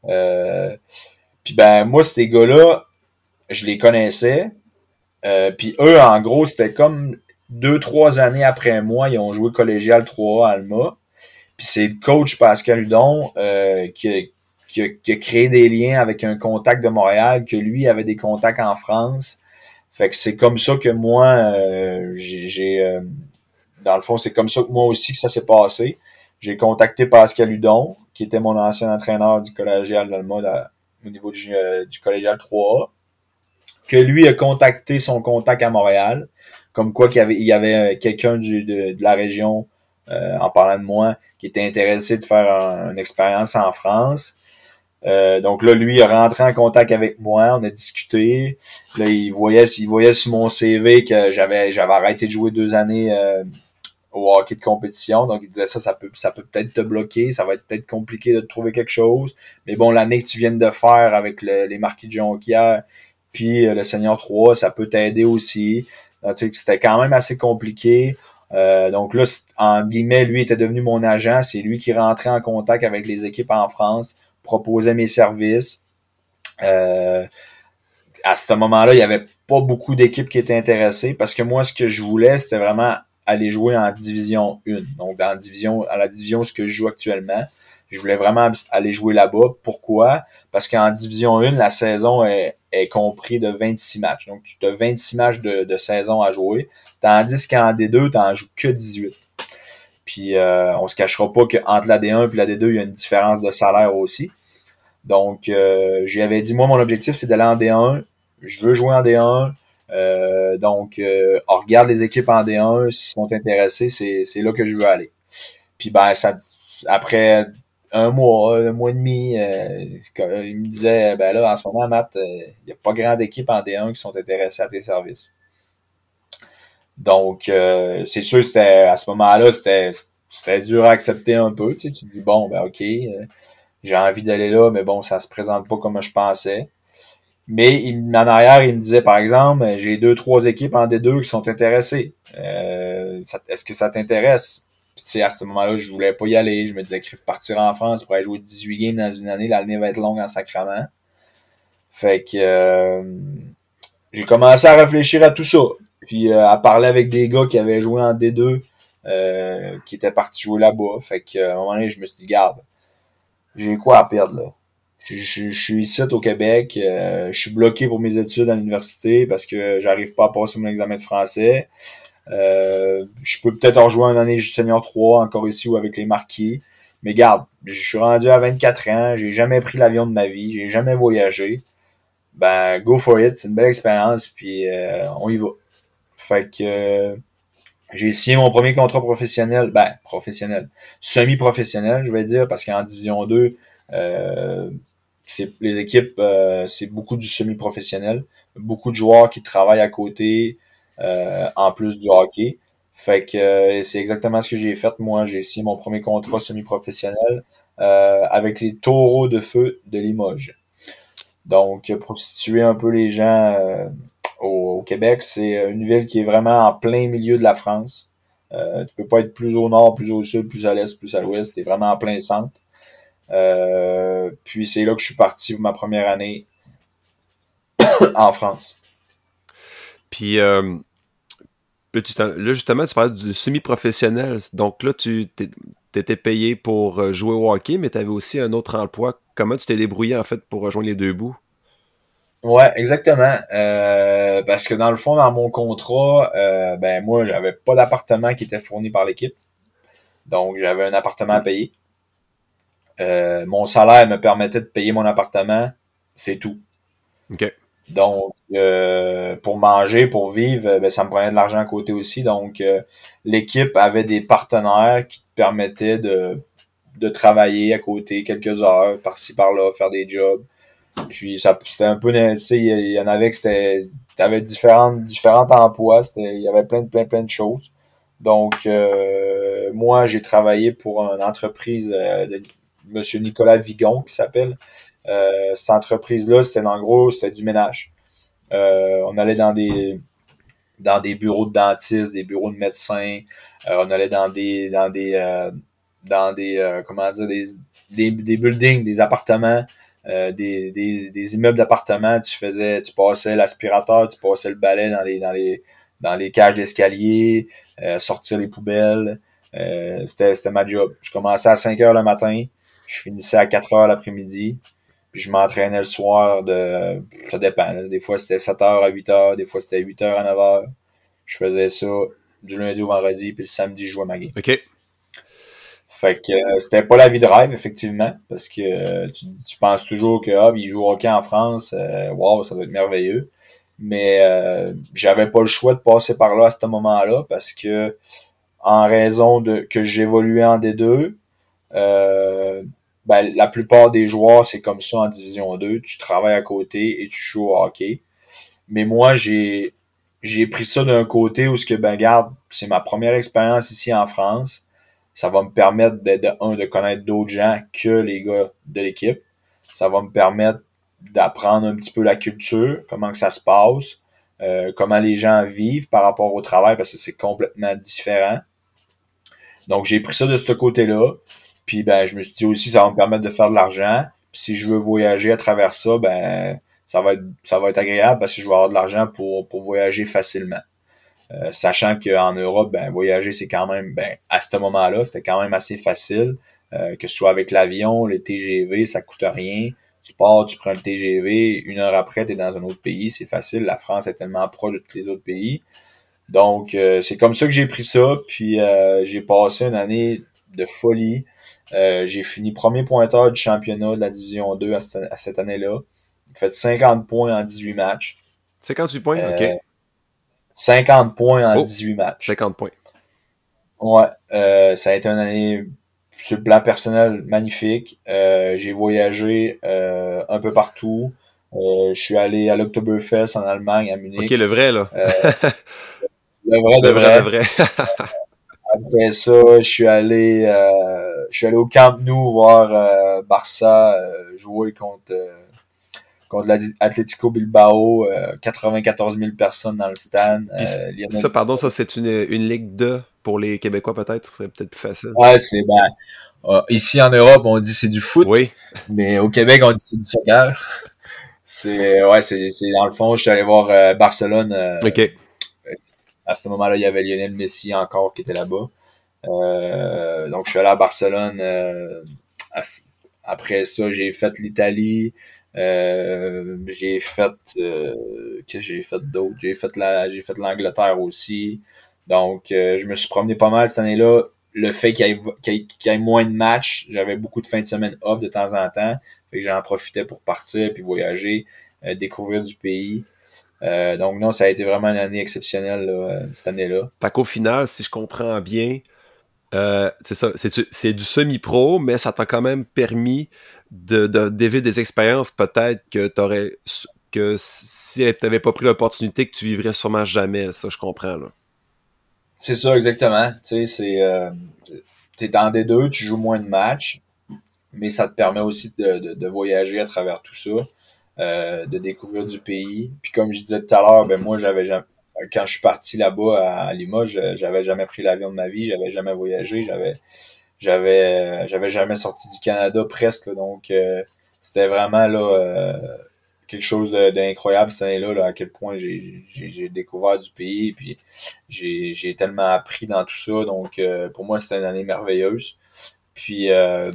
Euh, puis ben moi, ces gars-là, je les connaissais. Euh, puis eux, en gros, c'était comme deux, trois années après moi, ils ont joué collégial 3A Alma. Puis c'est le coach Pascal Hudon euh, qui, a, qui, a, créé des liens avec un contact de Montréal, que lui avait des contacts en France. Fait que c'est comme ça que moi, j'ai... dans le fond, c'est comme ça que moi aussi que ça s'est passé. J'ai contacté Pascal Hudon qui était mon ancien entraîneur du collégial d'Alma au niveau du, euh, collégial 3A, que lui a contacté son contact à Montréal, comme quoi qu'il y avait, il y avait quelqu'un de, de, la région, en parlant de moi, qui était intéressé de faire une expérience en France. Euh, donc là, lui, il est rentré en contact avec moi, on a discuté. Là, il voyait, il voyait sur mon CV que j'avais, j'avais arrêté de jouer deux années euh, au hockey de compétition. Donc il disait ça, ça peut, ça peut peut-être te bloquer, ça va être peut-être compliqué de trouver quelque chose. Mais bon, l'année que tu viens de faire avec les marquis de Jonquière, puis euh, le Seigneur 3, ça peut t'aider aussi. C'était quand même assez compliqué. donc là, en guillemets, lui était devenu mon agent. C'est lui qui rentrait en contact avec les équipes en France proposais mes services. Euh, à ce moment-là, il n'y avait pas beaucoup d'équipes qui étaient intéressées parce que moi, ce que je voulais, c'était vraiment aller jouer en division 1. Donc, dans division, à la division ce que je joue actuellement. Je voulais vraiment aller jouer là-bas. Pourquoi? Parce qu'en division 1, la saison est, est compris de 26 matchs. Donc, tu as 26 matchs de, saison à jouer. Tandis qu'en D2, tu n'en joues que 18. Puis euh, on se cachera pas qu'entre la D1 et la D2, il y a une différence de salaire aussi. Donc, euh, j'avais dit, moi, mon objectif, c'est d'aller en D1. Je veux jouer en D1. Euh, donc, euh, on regarde les équipes en D1. S'ils sont intéressés, c'est là que je veux aller. Puis, ben, ça, après un mois, un mois et demi, euh, il me disait, ben là, en ce moment, Matt, il n'y a pas grande équipe en D1 qui sont intéressés à tes services. Donc, euh, c'est sûr, c'était à ce moment-là, c'était c'était dur à accepter un peu. Tu, sais, tu dis, bon, ben ok, euh, j'ai envie d'aller là, mais bon, ça se présente pas comme je pensais. Mais il, en arrière, il me disait, par exemple, j'ai deux, trois équipes en D2 qui sont intéressées. Euh, Est-ce que ça t'intéresse? Puis, tu sais, à ce moment-là, je voulais pas y aller. Je me disais que partir en France pour aller jouer 18 games dans une année, l'année va être longue en sacrament. Fait que euh, j'ai commencé à réfléchir à tout ça. Puis euh, à parler avec des gars qui avaient joué en D2, euh, qui étaient partis jouer là-bas. Fait qu'à un moment donné, je me suis dit, garde, j'ai quoi à perdre là? Je, suis ici au Québec, euh, je suis bloqué pour mes études à l'université parce que j'arrive pas à passer mon examen de français. je peux peut-être en jouer une année senior 3 encore ici ou avec les marquis. Mais garde, je suis rendu à 24 ans, j'ai jamais pris l'avion de ma vie, j'ai jamais voyagé. Ben, go for it, c'est une belle expérience, puis on y va. Fait que euh, j'ai signé mon premier contrat professionnel, ben professionnel, semi-professionnel, je vais dire, parce qu'en division 2, euh, les équipes, euh, c'est beaucoup du semi-professionnel, beaucoup de joueurs qui travaillent à côté en plus du hockey. Fait que c'est exactement ce que j'ai fait. Moi, j'ai signé mon premier contrat semi-professionnel avec les taureaux de feu de Limoges. Donc, pour situer un peu les gens au, Québec. C'est euh, une ville qui est vraiment en plein milieu de la France. Euh, tu peux pas être plus au nord, plus au sud, plus à l'est, plus à l'ouest. Tu es vraiment en plein centre. Euh, puis c'est là que je suis parti pour ma première année en France. Puis euh, là, justement, tu parlais du semi-professionnel. Donc là, tu étais payé pour jouer au hockey, mais tu avais aussi un autre emploi. Comment tu t'es débrouillé en fait pour rejoindre les deux bouts? Ouais, exactement. Euh, parce que dans le fond, dans mon contrat, euh, ben moi, j'avais pas d'appartement qui était fourni par l'équipe. Donc, j'avais un appartement à payer. Euh, mon salaire me permettait de payer mon appartement, c'est tout. OK. Donc, pour manger, pour vivre, ben, ça me prenait de l'argent à côté aussi. Donc, l'équipe avait des partenaires qui te permettaient de, de travailler à côté quelques heures, par-ci, par-là, faire des jobs. Puis ça c'était un peu tu sais il y, en avait que c'était t'avais différentes différents emplois, il y avait plein de plein plein de choses. Donc euh, moi j'ai travaillé pour une entreprise euh, de monsieur Nicolas Vigon qui s'appelle euh, cette entreprise là, c'était en gros c'était du ménage. on allait dans des dans des bureaux de dentistes, des bureaux de médecins, on allait dans des dans des dans des comment dire des, des, des buildings, des appartements euh, des, des, des, immeubles d'appartements, tu faisais, tu passais l'aspirateur, tu passais le balai dans les dans les dans les cages d'escalier, euh, sortir les poubelles. Euh, c'était, c'était ma job. Je commençais à 5 heures le matin, je finissais à 4 heures l'après-midi, puis je m'entraînais le soir de ça dépend. Des fois c'était 7 heures à 8 heures, des fois c'était 8 heures à 9 heures. Je faisais ça du lundi au vendredi, puis le samedi je jouais ma game. Fait que euh, c'était pas la vie de rêve, effectivement, parce que euh, tu, penses toujours que ah, il joue au hockey en France, euh, wow, ça doit être merveilleux. Mais euh, j'avais pas le choix de passer par là à ce moment-là parce que en raison de que j'évoluais en D2, euh, ben, la plupart des joueurs, c'est comme ça en Division 2. Tu travailles à côté et tu joues au hockey. Mais moi, j'ai j'ai pris ça d'un côté où ce que ben garde, c'est ma première expérience ici en France. Ça va me permettre de, un, de connaître d'autres gens que les gars de l'équipe. Ça va me permettre d'apprendre un petit peu la culture, comment que ça se passe, euh, comment les gens vivent par rapport au travail, parce que c'est complètement différent. Donc j'ai pris ça de ce côté-là. Puis ben je me suis dit aussi ça va me permettre de faire de l'argent. Si je veux voyager à travers ça, ben ça va être ça va être agréable parce que je vais avoir de l'argent pour, pour voyager facilement. Euh, sachant qu'en Europe, ben voyager c'est quand même ben à ce moment-là, c'était quand même assez facile. Euh, que ce soit avec l'avion, les TGV, ça coûte rien. Tu pars, tu prends le TGV, une heure après, tu es dans un autre pays, c'est facile. La France est tellement proche de tous les autres pays. Donc, euh, c'est comme ça que j'ai pris ça. Puis, j'ai passé une année de folie. j'ai fini premier pointeur du championnat de la Division 2 à cette, année-là. J'ai fait 50 points en 18 matchs. 58 points, ok. 50 points en 18 matchs. 50 points. Ouais, ça a été une année sur le plan personnel, magnifique. Euh, j'ai voyagé euh, un peu partout. Euh, je suis allé à l'Oktoberfest en Allemagne, à Munich. Ok, le vrai, là. le vrai, le vrai. Le vrai. Après ça, je suis allé, je suis allé au Camp Nou voir Barça jouer contre contre l'Atlético Bilbao, 94 000 personnes dans le stade. ça, pardon, ça c'est une, une ligue de pour les Québécois, peut-être, c'est peut-être plus facile. Ouais, c'est ben, euh, ici en Europe, on dit c'est du foot. Oui. Mais au Québec, on dit c'est du soccer. C'est ouais, c'est dans le fond, je suis allé voir euh, Barcelone. Euh, ok. À ce moment-là, il y avait Lionel Messi encore qui était là-bas. donc je suis allé à Barcelone. après ça, j'ai fait l'Italie. J'ai fait qu'est-ce que j'ai fait d'autre? J'ai fait la j'ai fait l'Angleterre aussi. Donc, euh, je me suis promené pas mal cette année-là. Le fait qu'il y, ait moins de matchs, j'avais beaucoup de fins de semaine off de temps en temps. Fait que j'en profitais pour partir puis voyager, euh, découvrir du pays. Euh, donc non, ça a été vraiment une année exceptionnelle cette année-là. Fait qu'au final, si je comprends bien, c'est ça, c'est du semi-pro, mais ça t'a quand même permis de, de des expériences peut-être que t'aurais que si tu n'avais pas pris l'opportunité que tu vivrais sûrement jamais. Ça, je comprends là. C'est ça, exactement. Tu sais, c'est. Euh, dans des deux, tu joues moins de matchs, mais ça te permet aussi de, de, voyager à travers tout ça, euh, de découvrir du pays. Puis comme je disais tout à l'heure, ben moi, j'avais jamais. Quand je suis parti là-bas à Limoges, j'avais jamais pris l'avion de ma vie, j'avais jamais voyagé, j'avais j'avais j'avais jamais sorti du Canada presque. donc euh, c'était vraiment là euh, quelque chose d'incroyable cette année-là, à quel point j'ai découvert du pays, puis j'ai tellement appris dans tout ça. Donc, euh, pour moi, c'était une année merveilleuse. Puis, euh,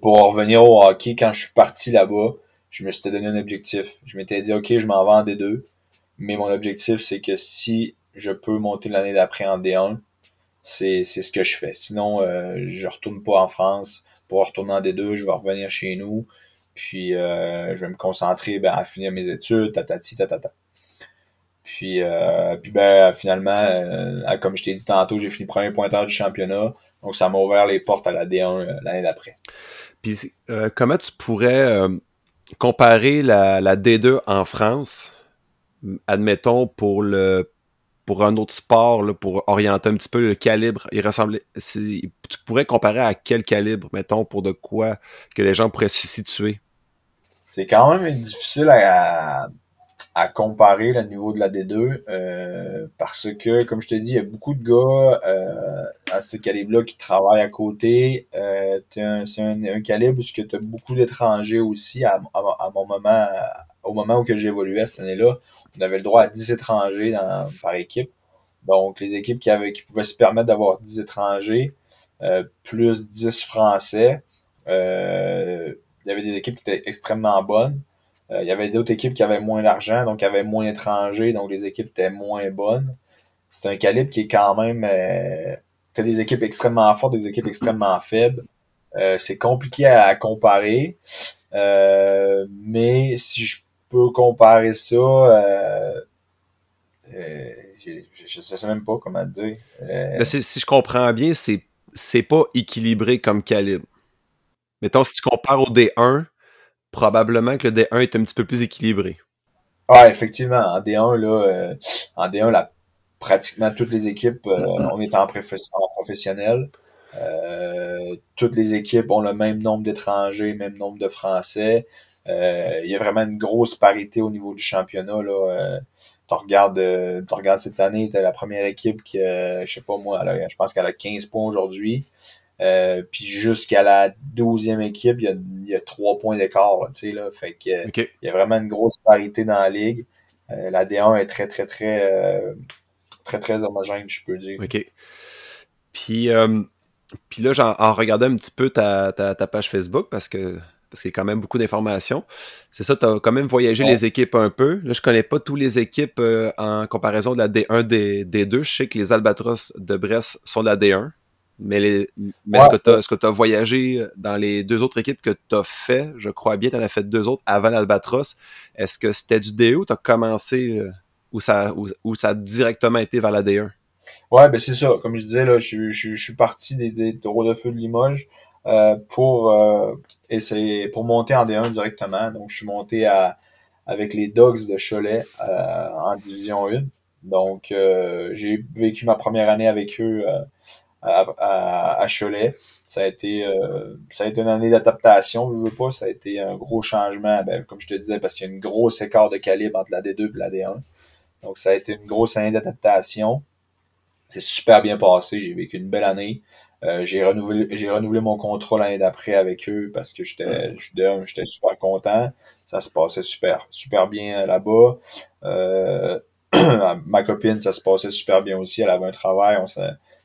pour revenir au hockey, quand je suis parti là-bas, je me suis donné un objectif. Je m'étais dit, OK, je m'en vais en D2, mais mon objectif, c'est que si je peux monter l'année d'après en D1, c'est ce que je fais. Sinon, euh, je retourne pas en France. Pour retourner en D2, je vais revenir chez nous puis euh, je vais me concentrer ben, à finir mes études. Puis, euh, puis ben, finalement, euh, comme je t'ai dit tantôt, j'ai fini premier pointeur du championnat. Donc ça m'a ouvert les portes à la D1 l'année d'après. Puis comment tu pourrais comparer la, la, D2 en France, admettons, pour un autre sport, pour orienter un petit peu le calibre, il. Tu pourrais comparer à quel calibre, mettons, pour de quoi que les gens pourraient se situer? C'est quand même difficile à, comparer le niveau de la D2 euh, parce que, comme je te dis, il y a beaucoup de gars euh, à ce calibre-là qui travaillent à côté. Euh, c'est un, calibre où tu as beaucoup d'étrangers aussi à, à, mon moment, au moment où j'évoluais cette année-là on avait le droit à 10 étrangers par équipe. Donc, les équipes qui, pouvaient se permettre d'avoir 10 étrangers, euh, plus 10 Français, euh, il y avait des équipes qui étaient extrêmement bonnes. Euh, il y avait d'autres équipes qui avaient moins d'argent, donc qui avaient moins d'étrangers, donc les équipes étaient moins bonnes. C'est un calibre qui est quand même... Euh, as des équipes extrêmement fortes, des équipes extrêmement faibles. c'est compliqué à, comparer. mais si je peut comparer ça. Euh, euh, je, ne sais même pas comment dire. Mais si je comprends bien, c'est c'est pas équilibré comme calibre. Mettons, si tu compares au D1, probablement que le D1 est un petit peu plus équilibré. Ouais, effectivement. En D1, là, en D1, la pratiquement toutes les équipes, euh, on est en, professionnel. Euh, toutes les équipes ont le même nombre d'étrangers, même nombre de Français. Euh, il y a vraiment une grosse parité au niveau du championnat. Là. tu regardes, regardes cette année, tu la première équipe qui, je sais pas moi, je pense qu'elle a 15 points aujourd'hui. puis jusqu'à la douzième équipe, il y a, il y a 3 points d'écart. Là, fait que, il y a vraiment une grosse parité dans la ligue. la D1 est très, très, très très, très homogène, je peux dire. OK. Puis, euh, puis là, en, en, regardant un petit peu ta, ta, page Facebook, parce que parce qu'il y a quand même beaucoup d'informations. C'est ça, tu as quand même voyagé les équipes un peu. Là, je connais pas toutes les équipes euh, en comparaison de la D1, D, D2. Je sais que les Albatros de Brest sont de la D1. Mais, les, mais est-ce que tu as, voyagé dans les deux autres équipes que tu as fait? Je crois bien, tu en as fait deux autres avant l'Albatros. Est-ce que c'était du D2 ou tu as commencé euh, ou ça, ça a directement été vers la D1? Ouais, ben c'est ça. Comme je disais, là, je, je, je suis parti des, des taureaux de feu de Limoges euh, pour euh, essayer pour monter en D1 directement. Donc, je suis monté à avec les Dogs de Cholet euh, en Division 1. Donc, euh, j'ai vécu ma première année avec eux euh, à, à, à, Cholet. Ça a été ça a été une année d'adaptation, je veux pas. Ça a été un gros changement, ben, comme je te disais, parce qu'il y a une grosse écart de calibre entre la D2 et la D1. Donc, ça a été une grosse année d'adaptation. C'est super bien passé. J'ai vécu une belle année. Euh, j'ai renouvelé, j'ai renouvelé mon contrat l'année d'après avec eux parce que j'étais, j'étais super content. Ça se passait super, super bien là-bas. Euh, ma copine, ça se passait super bien aussi. Elle avait un travail. On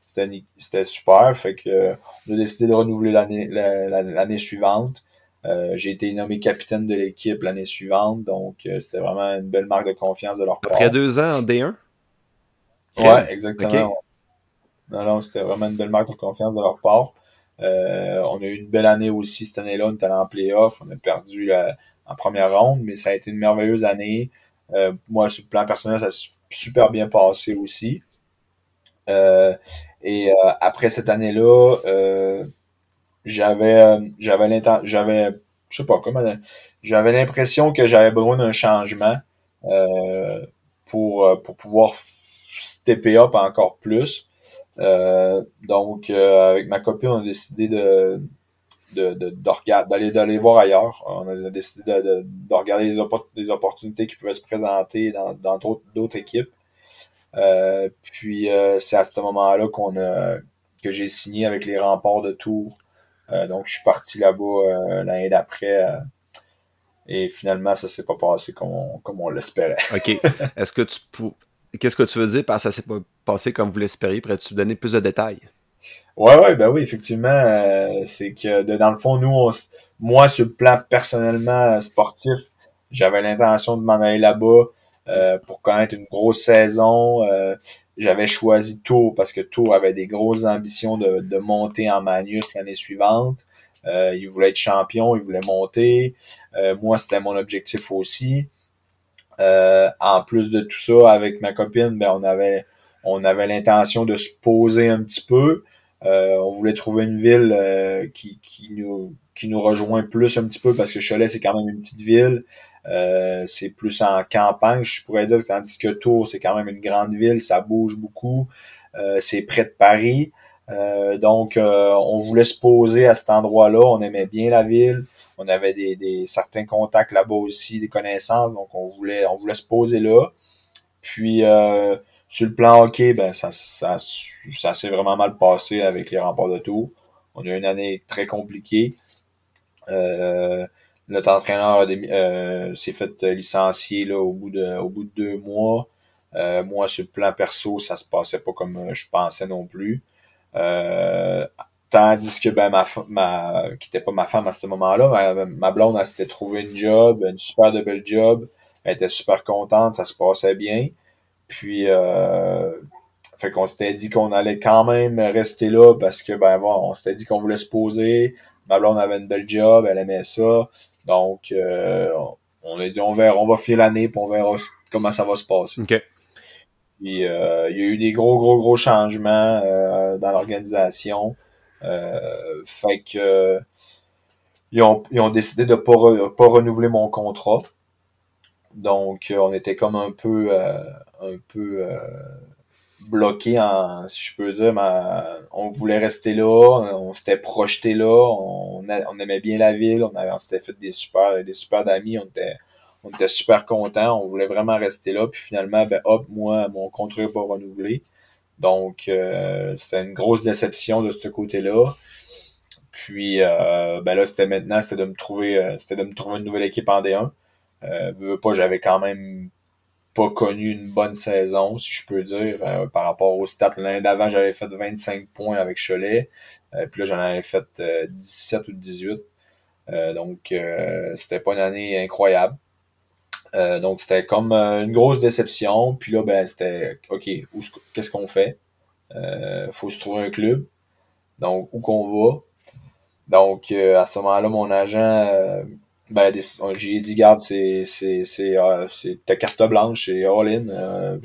c'était, c'était super. Fait que, on a décidé de renouveler l'année, l'année suivante. Euh, j'ai été nommé capitaine de l'équipe l'année suivante, donc euh, c'était vraiment une belle marque de confiance de leur part. Après deux ans en D1? Ouais, exactement. Non, non, c'était vraiment une belle marque de confiance de leur part. Euh, on a eu une belle année aussi cette année-là. On était en playoff. On a perdu en première ronde, mais ça a été une merveilleuse année. moi, sur le plan personnel, ça s'est super bien passé aussi. et après cette année-là, j'avais euh, j'avais l'intention j'avais je sais pas comment j'avais l'impression que j'avais besoin d'un changement euh, pour euh, pour pouvoir stepper up encore plus donc avec ma copine on a décidé de d'aller d'aller voir ailleurs on a décidé de, de, regarder les, les, opportunités qui pouvaient se présenter dans dans d'autres équipes puis c'est à ce moment-là qu'on a que j'ai signé avec les remparts de Tours euh, donc, je suis parti là-bas euh, l'année d'après. Euh, et finalement, ça s'est pas passé comme on, comme on l'espérait. OK. Est-ce que tu Qu'est-ce que tu veux dire par ça s'est pas passé comme vous l'espériez? Pourrais-tu donner plus de détails? Ouais, ben oui, effectivement. c'est que dans le fond, nous, moi, sur le plan personnellement sportif, j'avais l'intention de m'en aller là-bas pour connaître une grosse saison j'avais choisi Tours parce que Tours avait des grosses ambitions de, de monter en Magnus l'année suivante. Euh, il voulait être champion, il voulait monter. Euh, moi, c'était mon objectif aussi. Euh, en plus de tout ça, avec ma copine, ben on avait on avait l'intention de se poser un petit peu. Euh, on voulait trouver une ville euh, qui, qui nous qui nous rejoint plus un petit peu parce que Cholet c'est quand même une petite ville. C'est plus en campagne, je pourrais dire, tandis que Tours, c'est quand même une grande ville, ça bouge beaucoup, c'est près de Paris. Euh, donc, on voulait se poser à cet endroit-là, on aimait bien la ville, on avait des, certains contacts là-bas aussi, des connaissances, donc on voulait, on voulait se poser là. Puis, sur le plan hockey, ben ça, ça, ça s'est vraiment mal passé avec les remparts de Tours. On a eu une année très compliquée. Euh, notre entraîneur euh, s'est fait licencier là, au, bout de, au bout de deux mois. Euh, moi, sur le plan perso, ça se passait pas comme euh, je pensais non plus. Tandis que ben ma, ma qui était pas ma femme à ce moment-là, ma, blonde, elle s'était trouvé une job, une super de belle job. Elle était super contente, ça se passait bien. Puis fait qu'on s'était dit qu'on allait quand même rester là parce que ben bon, on s'était dit qu'on voulait se poser. Ma blonde avait une belle job, elle aimait ça. Donc, euh, On a dit on verra, on va filer l'année, puis on verra comment ça va se passer. OK. Puis euh, il y a eu des gros, gros, gros changements euh, dans l'organisation. Euh, fait que ils ont, ils ont décidé de pas, pas renouveler mon contrat. Donc on était comme un peu un peu bloqué en, si je peux dire, on voulait rester là, on s'était projeté là, on, on, aimait bien la ville, on, avait, on s'était fait des super, des super d'amis, on était, on était super contents, on voulait vraiment rester là, puis finalement, ben hop, moi, mon contrat n'est pas renouvelé. Donc, euh, c'était une grosse déception de ce côté-là. Puis, euh, ben là, c'était maintenant, c'était de me trouver, euh, c'était de me trouver une nouvelle équipe en D1. Euh, veux pas, j'avais quand même pas connu une bonne saison, si je peux dire, euh, par rapport aux stats. L'année d'avant, j'avais fait 25 points avec Cholet. Euh, puis là, j'en avais fait 17 euh, ou 18. donc, c'était pas une année incroyable. Donc, c'était comme une grosse déception. Puis là, ben, c'était OK, qu'est-ce qu'on fait? faut se trouver un club. Donc, où qu'on va? Donc, à ce moment-là, mon agent ben, j'ai dit, garde, c'est, euh, ta carte blanche, c'est all-in. Euh,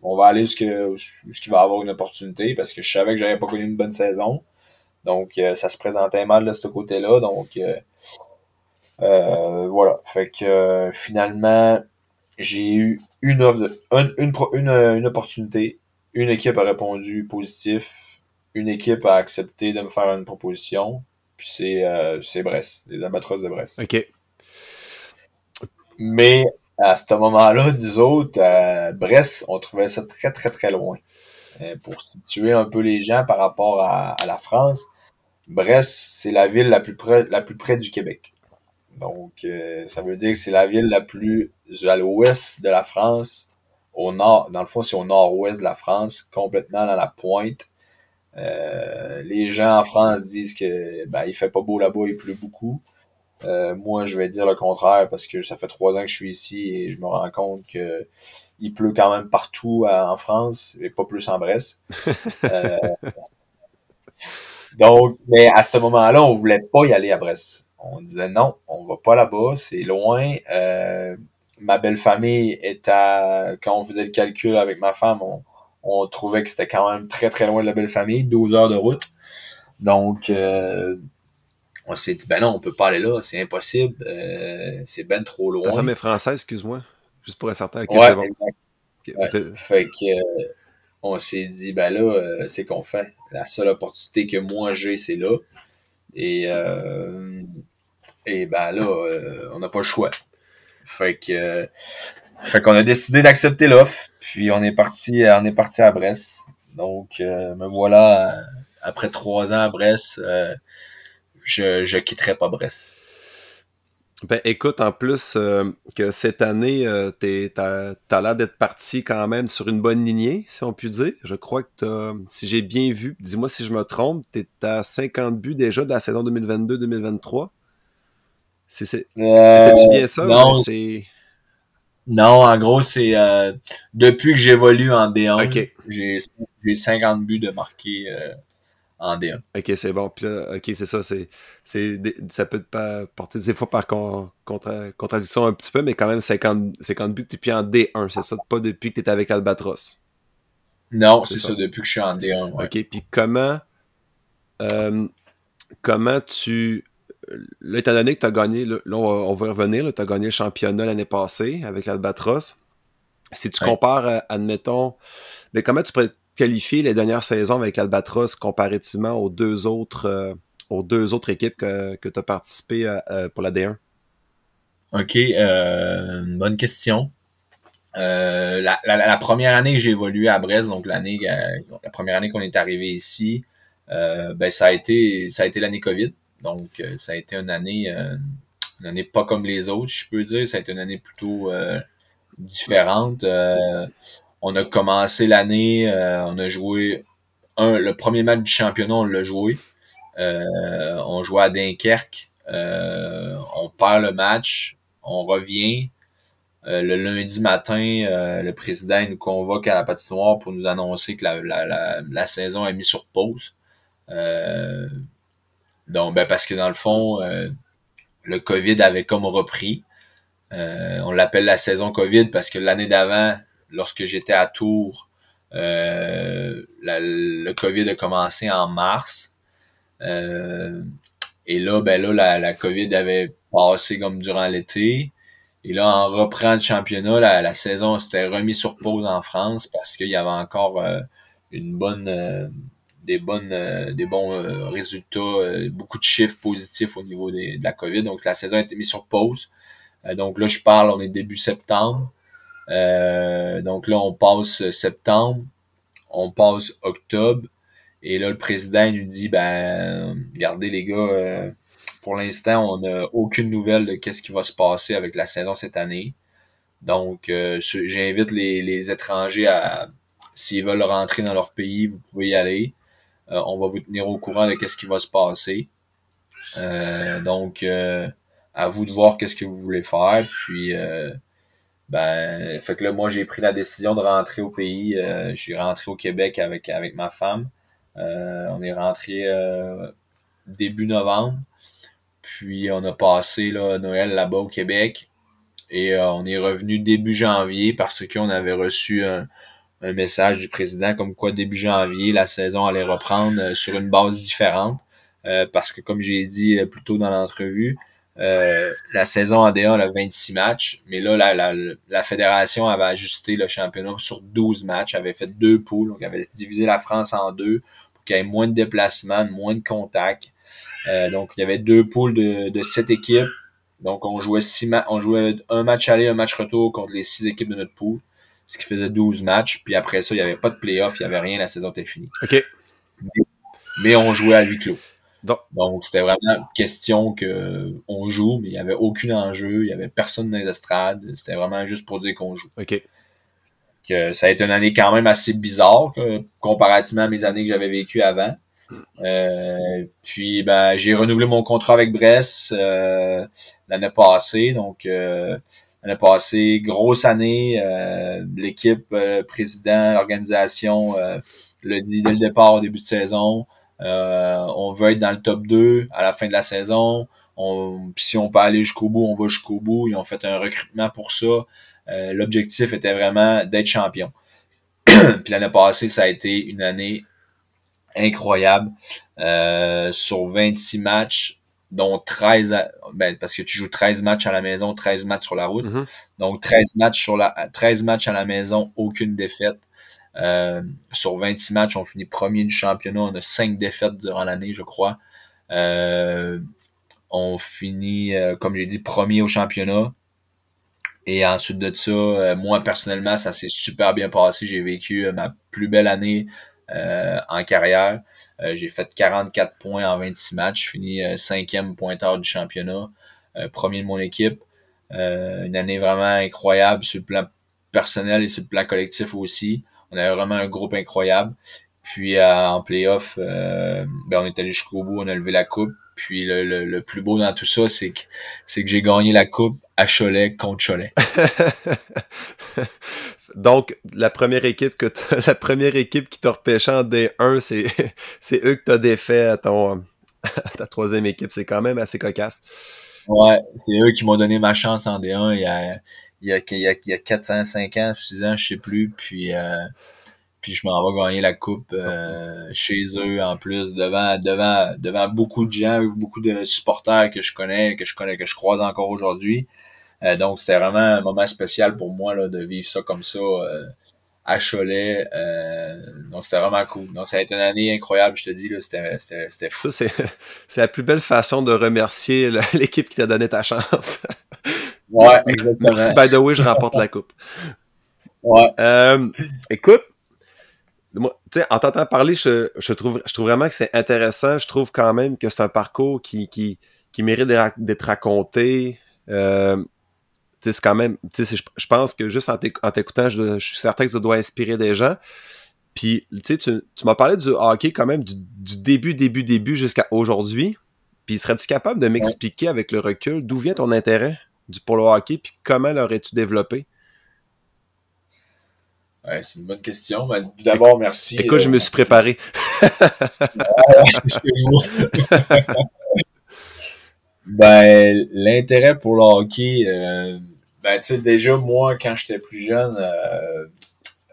on va aller jusqu'à ce qu'il va avoir une opportunité parce que je savais que j'avais pas connu une bonne saison. Donc, euh, ça se présentait mal de ce côté-là. Donc, voilà. Fait que finalement, j'ai eu une offre une, une, une, opportunité. Une équipe a répondu positif. Une équipe a accepté de me faire une proposition. Puis c'est, c'est Brest, les Albatros de Brest. OK. Mais à ce moment-là, nous autres, à Brest, on trouvait ça très, très, très loin. Euh, pour situer un peu les gens par rapport à, la France, Brest, c'est la ville la plus près, la plus près du Québec. Donc, euh, ça veut dire que c'est la ville la plus à l'ouest de la France, au nord, dans le fond, c'est au nord-ouest de la France, complètement dans la pointe. Euh, les gens en France disent que ben, il fait pas beau là-bas, il pleut beaucoup. Euh, moi, je vais dire le contraire parce que ça fait trois ans que je suis ici et je me rends compte que il pleut quand même partout euh, en France et pas plus en Brest. Euh, donc, mais à ce moment-là, on voulait pas y aller à Brest. On disait non, on va pas là-bas, c'est loin. ma belle famille est à quand on faisait le calcul avec ma femme, on, on trouvait que c'était quand même très très loin de la belle famille, 12 heures de route. Donc on s'est dit, ben non, on peut pas aller là, c'est impossible, euh, c'est ben trop loin. Ta femme est française, excuse-moi, juste pour être certain. ouais, exact. fait que, euh, on s'est dit, ben là, euh, c'est qu'on fait. La seule opportunité que moi j'ai, c'est là. Et, et ben là, on n'a pas le choix. Fait que, fait qu'on a décidé d'accepter l'offre. Puis on est parti, on est parti à Brest. Donc, me voilà après trois ans à Brest je, je quitterai pas Brest. Ben écoute, en plus euh, que cette année, euh, t'as as, l'air d'être parti quand même sur une bonne lignée, si on peut dire. Je crois que si j'ai bien vu, dis-moi si je me trompe, t'es à 50 buts déjà de la saison 2022-2023. C'était-tu euh, bien ça? Non, non en gros, c'est euh, depuis que j'évolue en D1, j'ai 50 buts de marqué en D1. Ok, c'est bon. Puis là, ok, c'est ça. C'est, c'est, ça peut pas porter des fois par contra, contradiction un petit peu, mais quand même 50, 50 buts depuis en D1, c'est ça? Pas depuis que tu avec Albatros? Non, c'est, ça. depuis que je suis en D1. Ok, puis comment, euh, comment tu. Là, étant donné que tu as gagné, là, on, va, revenir, tu as gagné le championnat l'année passée avec l'Albatros. Si tu compares, admettons, mais comment tu pourrais qualifié les dernières saisons avec Albatros comparativement aux deux autres, euh, aux deux autres équipes que, que tu as participé euh, euh, pour la D1? OK, bonne question. La, première année que j'ai évolué à Brest, donc l'année, la première année qu'on est arrivé ici, ben ça a été, ça a été l'année COVID. Donc ça a été une année, une année pas comme les autres, je peux dire. Ça a été une année plutôt différente on a commencé l'année, euh, on a joué un, le premier match du championnat, on l'a joué. Euh, on jouait à Dunkerque. Euh, on perd le match, on revient. le lundi matin, le président nous convoque à la patinoire pour nous annoncer que la, la, la, saison est mise sur pause. Donc, ben parce que dans le fond, le COVID avait comme repris. on l'appelle la saison COVID parce que l'année d'avant, lorsque j'étais à Tours, le COVID a commencé en mars. et là, ben là, la, COVID avait passé comme durant l'été. Et là, en reprend le championnat, la, saison s'était remis sur pause en France parce qu'il y avait encore euh, une bonne euh, des bonnes euh, des bons résultats, beaucoup de chiffres positifs au niveau de la COVID. Donc la saison a été mise sur pause. donc là, je parle, on est début septembre. donc là, on passe septembre, on passe octobre. Et là, le président nous dit ben regardez les gars, pour l'instant, on n'a aucune nouvelle de qu'est-ce qui va se passer avec la saison cette année. Donc, euh, j'invite les, étrangers à, s'ils veulent rentrer dans leur pays, vous pouvez y aller. Euh, on va vous tenir au courant de qu'est-ce qui va se passer. Euh, donc, à vous de voir qu'est-ce que vous voulez faire. Puis, ben, fait que là, moi, j'ai pris la décision de rentrer au pays. je suis rentré au Québec avec avec ma femme. on est rentré début novembre. Puis on a passé là, Noël là-bas au Québec. Et euh, on est revenu début janvier parce qu'on avait reçu un, message du président comme quoi début janvier, la saison allait reprendre euh, sur une base différente. Euh, parce que comme j'ai dit plus tôt dans l'entrevue, la saison ADA a 26 matchs, mais là, la, la, la, fédération avait ajusté le championnat sur 12 matchs, avait fait deux poules, donc avait divisé la France en deux pour qu'il y ait moins de déplacements, moins de contacts. Euh, donc, il y avait deux poules de, de sept équipes. Donc, on jouait six on jouait un match aller, un match retour contre les six équipes de notre poule, ce qui faisait 12 matchs. Puis après ça, il n'y avait pas de playoff, il n'y avait rien, la saison était finie. OK. Mais, on jouait à huis clos. Donc, c'était vraiment question que on joue, mais il n'y avait aucun enjeu, il n'y avait personne dans les estrades. C'était vraiment juste pour dire qu'on joue. OK. Que ça a été une année quand même assez bizarre, comparativement à mes années que j'avais vécues avant. Euh, puis ben, j'ai renouvelé mon contrat avec Brest euh, l'année passée. Donc euh, l'année passée, grosse année. L'équipe, président, l'organisation le dit dès le départ au début de saison. on veut être dans le top 2 à la fin de la saison. On, si on peut aller jusqu'au bout, on va jusqu'au bout. Ils ont fait un recrutement pour ça. L'objectif était vraiment d'être champion. Puis l'année passée, ça a été une année incroyable. Euh, sur 26 matchs, dont 13 ben, parce que tu joues 13 matchs à la maison, 13 matchs sur la route. Mm-hmm. Donc 13 matchs sur la 13 matchs à la maison, aucune défaite. Euh, sur 26 matchs, on finit premier du championnat. On a 5 défaites durant l'année, je crois. Euh, on finit, comme j'ai dit, premier au championnat. Et ensuite de ça, moi personnellement, ça s'est super bien passé. J'ai vécu ma plus belle année euh, en carrière. Euh, j'ai fait 44 points en 26 matchs. Je finis euh, cinquième pointeur du championnat, premier de mon équipe. une année vraiment incroyable sur le plan personnel et sur le plan collectif aussi. On avait vraiment un groupe incroyable. Puis en playoff, ben, on est allé jusqu'au bout, on a levé la coupe. Puis le, le, plus beau dans tout ça, c'est que c'est que j'ai gagné la coupe à Cholet contre Cholet. Donc, la première équipe que la première équipe qui t'a repêché en D1, c'est, eux que t'as défait à ton ta troisième équipe. C'est quand même assez cocasse. Ouais, c'est eux qui m'ont donné ma chance en D1 il y a, il y a, il y a, il y a 400, 5 ans, 6 ans, je sais plus. Puis, euh, puis je m'en vais gagner la coupe euh, chez eux en plus devant devant devant beaucoup de gens, beaucoup de supporters que je connais, que je connais, que je croise encore aujourd'hui. Euh, donc, c'était vraiment un moment spécial pour moi là, de vivre ça comme ça euh, à Cholet. Euh, donc, c'était vraiment cool. Donc, ça a été une année incroyable, je te dis. C'était fou. Ça, c'est la plus belle façon de remercier l'équipe qui t'a donné ta chance. ouais, exactement. Merci, by the way, je remporte la coupe. Ouais. Euh, écoute, moi, en t'entendant parler, je, je, trouve, je trouve vraiment que c'est intéressant. Je trouve quand même que c'est un parcours qui, qui, qui mérite d'être raconté. Euh, c'est quand même, je pense que juste en t'écoutant, je, suis certain que ça doit inspirer des gens. Puis, tu, tu m'as parlé du hockey quand même du, début, début, début jusqu'à aujourd'hui. Puis, serais-tu capable de m'expliquer avec le recul d'où vient ton intérêt du, pour le hockey, puis comment l'aurais-tu développé? Ouais, c'est une bonne question. D'abord, merci. Écoute, je me suis préparé. ben, l'intérêt pour le hockey, euh, ben, tu sais, déjà, moi, quand j'étais plus jeune, euh,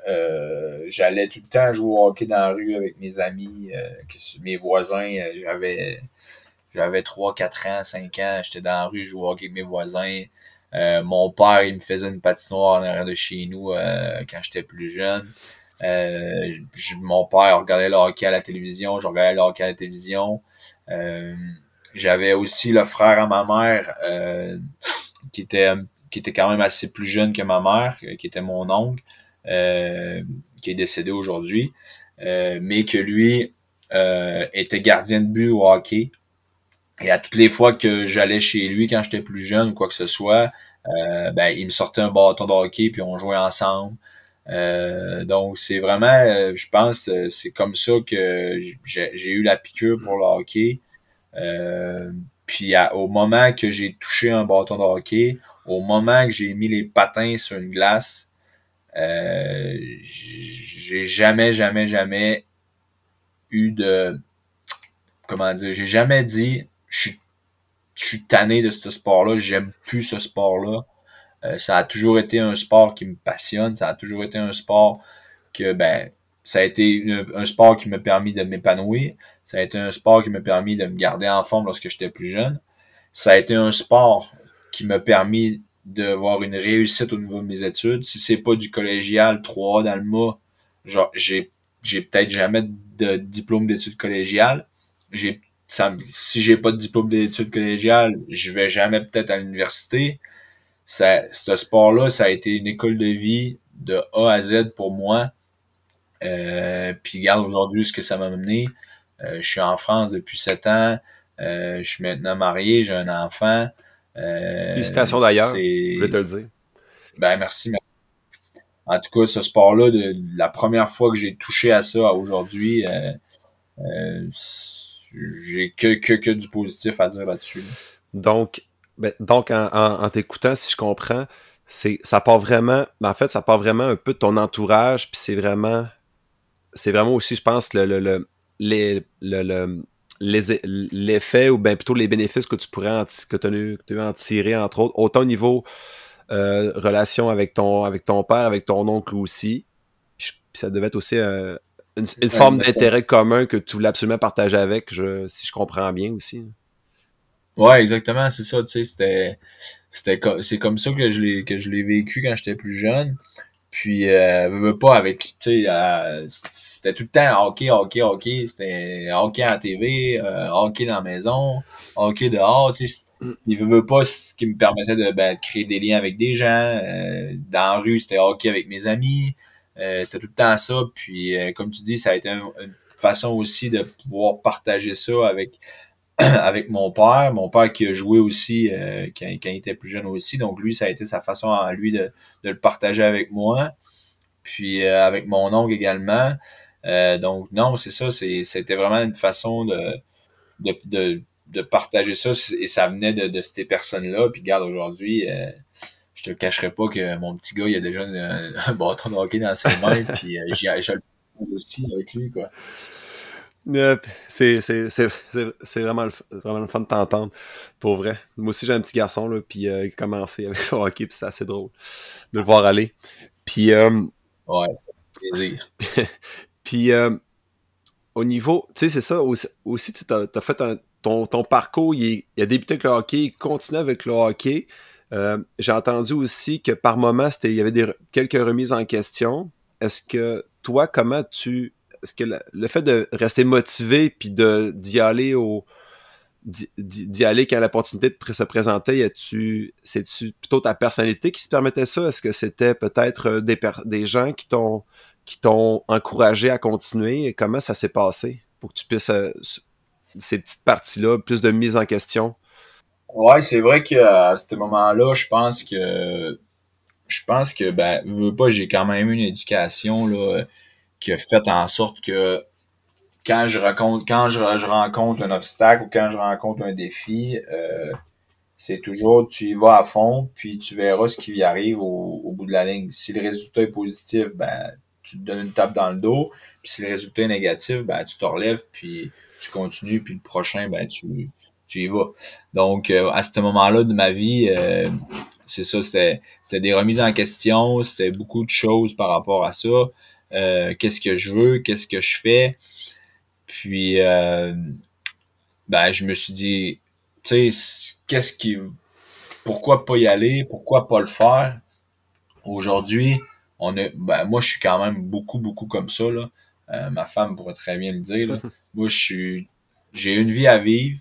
euh, j'allais tout le temps jouer au hockey dans la rue avec mes amis, euh, mes voisins. J'avais j'avais 3, 4 ans, 5 ans, j'étais dans la rue, je jouais au hockey avec mes voisins. mon père, il me faisait une patinoire en arrière de chez nous quand j'étais plus jeune. mon père regardait le hockey à la télévision, je regardais le hockey à la télévision. J'avais aussi le frère à ma mère qui était qui était quand même assez plus jeune que ma mère, qui était mon oncle, euh, qui est décédé aujourd'hui, euh, mais que lui euh, était gardien de but au hockey. Et à toutes les fois que j'allais chez lui quand j'étais plus jeune ou quoi que ce soit, ben, il me sortait un bâton de hockey puis on jouait ensemble. donc c'est vraiment, je pense, c'est comme ça que j'ai eu la piqûre pour le hockey. puis au moment que j'ai touché un bâton de hockey, au moment que j'ai mis les patins sur une glace, euh, j'ai jamais, jamais, jamais eu de comment dire, j'ai jamais dit je suis, je tanné de ce sport-là, j'aime plus ce sport-là. Euh, ça a toujours été un sport qui me passionne, ça a toujours été un sport que ben ça a été un sport qui m'a permis de m'épanouir, ça a été un sport qui m'a permis de me garder en forme lorsque j'étais plus jeune. Ça a été un sport qui m'a permis d'avoir une réussite au niveau de mes études. Si c'est pas du collégial 3 dans le mois, genre j'ai j'ai peut-être jamais de diplôme d'études collégiales. J'ai ça, si j'ai pas de diplôme d'études collégiales, je vais jamais peut-être à l'université. Ça, ce sport-là, ça a été une école de vie de A à Z pour moi. Euh, puis regarde aujourd'hui ce que ça m'a mené. Euh, je suis en France depuis sept ans. Euh, je suis maintenant marié, j'ai un enfant. Euh, Félicitations d'ailleurs, je vais te le dire. Ben merci, merci. En tout cas, ce sport-là, de, la première fois que j'ai touché à ça aujourd'hui, euh, euh, j'ai que, que, que, du positif à dire là-dessus. Donc, ben, donc en, en, t'écoutant, si je comprends, c'est ça part vraiment, ben, en fait, ça part vraiment un peu de ton entourage, puis c'est vraiment, c'est vraiment aussi, je pense, le, le, le, le, le l'effet ou bien plutôt les bénéfices que tu pourrais en, que tu as en tirer, entre autres, autant au niveau euh, relation avec ton, avec ton père, avec ton oncle aussi. Puis, ça devait être aussi euh, une, forme d'intérêt commun que tu voulais absolument partager avec, je, si je comprends bien aussi. Ouais, exactement, c'est ça, tu sais, c'était, c'était, c'est comme ça que je l'ai, que je l'ai vécu quand j'étais plus jeune. Puis, euh, veux pas avec, tu sais, euh, c'était tout le temps hockey, hockey, hockey. C'était hockey la TV, euh, hockey dans la maison, hockey dehors, tu sais. Il veut, pas ce qui me permettait de, ben, créer des liens avec des gens. Euh, dans la rue, c'était hockey avec mes amis. Euh, c'était tout le temps ça. Puis, euh, comme tu dis, ça a été une façon aussi de pouvoir partager ça avec avec mon père, mon père qui a joué aussi euh, quand, il était plus jeune aussi. Donc lui, ça a été sa façon à lui de, le partager avec moi. Puis euh, avec mon oncle également. Euh, donc non, c'est ça, c'était vraiment une façon de, de, de, partager ça. Et ça venait de, de ces personnes-là. Puis regarde, aujourd'hui, je te cacherai pas que mon petit gars, il a déjà un, bâton de hockey dans ses mains. puis j'ai le aussi avec lui, quoi c'est vraiment, le, vraiment le fun de t'entendre, pour vrai. Moi aussi, j'ai un petit garçon, là, puis euh, il a commencé avec le hockey, puis c'est assez drôle de le voir aller. Puis, euh, ouais, c'est plaisir. puis, euh, au niveau, tu sais, c'est ça, aussi, tu as, fait ton, ton, parcours, il, a débuté avec le hockey, il continue avec le hockey. j'ai entendu aussi que par moment, il y avait des, quelques remises en question. Est-ce que toi, comment tu est-ce que le, fait de rester motivé puis de d'y aller au d'y aller quand l'opportunité se présentait, c'est-tu plutôt ta personnalité qui te permettait ça? Est-ce que c'était peut-être euh, des, gens qui t'ont qui t'ont encouragé à continuer? comment ça s'est passé pour que tu puisses euh, ces petites parties-là, plus de mise en question? Ouais, c'est vrai qu'à ce moment-là, je pense que je pense que ben, veux pas, j'ai quand même eu une éducation là qui a fait en sorte que quand je rencontre quand je, rencontre un obstacle ou quand je rencontre un défi, euh, c'est toujours tu y vas à fond, puis tu verras ce qui y arrive au, bout de la ligne. Si le résultat est positif, ben tu te donnes une tape dans le dos. Puis si le résultat est négatif, ben tu te relèves, puis tu continues, puis le prochain, ben tu, tu y vas. Donc, euh, à ce moment-là de ma vie, euh, c'est ça, c'était des remises en question, c'était beaucoup de choses par rapport à ça. Euh, qu'est-ce que je veux, qu'est-ce que je fais? Puis, euh, ben, je me suis dit, tu sais, qu'est-ce qui, pourquoi pas y aller, pourquoi pas le faire? Aujourd'hui, on est, ben, moi, je suis quand même beaucoup, beaucoup comme ça, là. Euh, ma femme pourrait très bien le dire, là. Moi, je suis, j'ai une vie à vivre,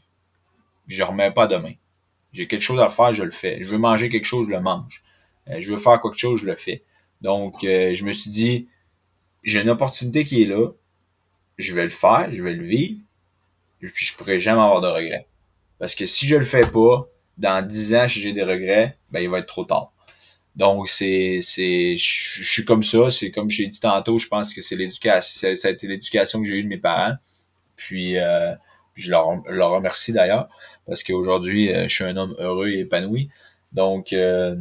je remets pas demain. J'ai quelque chose à faire, je le fais. Je veux manger quelque chose, je le mange. Euh, je veux faire quelque chose, je le fais. Donc, euh, je me suis dit, j'ai une opportunité qui est là, je vais le faire, je vais le vivre, puis je pourrai jamais avoir de regrets. Parce que si je le fais pas, dans dix ans, si j'ai des regrets, ben il va être trop tard. Donc c'est c'est je suis comme ça, c'est comme j'ai dit tantôt, je pense que c'est l'éducation, ça a été l'éducation que j'ai eue de mes parents. Puis euh, je leur, leur remercie d'ailleurs parce qu'aujourd'hui, euh, je suis un homme heureux et épanoui. Donc, euh,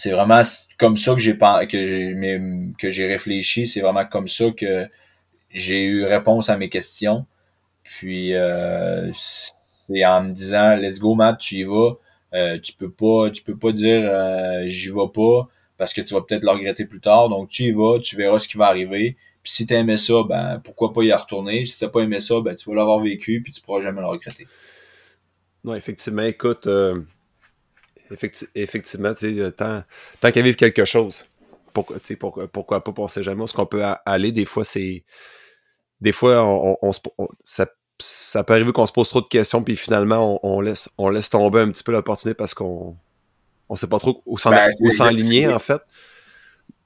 c'est vraiment comme ça que j'ai que j'ai réfléchi. C'est vraiment comme ça que j'ai eu réponse à mes questions. Puis euh, c'est en me disant Let's go Matt, tu y vas. Euh, tu peux pas tu peux pas dire euh, j'y vais pas parce que tu vas peut-être le regretter plus tard. Donc tu y vas, tu verras ce qui va arriver. Puis si t'aimais ça, ben pourquoi pas y retourner. Si t'as pas aimé ça, ben tu vas l'avoir vécu puis tu pourras jamais le regretter. Non, effectivement, écoute, effectivement, euh, tant, tant qu'à vivre quelque chose, pourquoi, pourquoi, pourquoi pas, penser jamais ce qu'on peut aller. Des fois, c'est. Des fois, on, ça, ça, peut arriver qu'on se pose trop de questions, puis finalement, on, laisse, on laisse tomber un petit peu l'opportunité parce qu'on on sait pas trop où s'enligner, ben, en fait.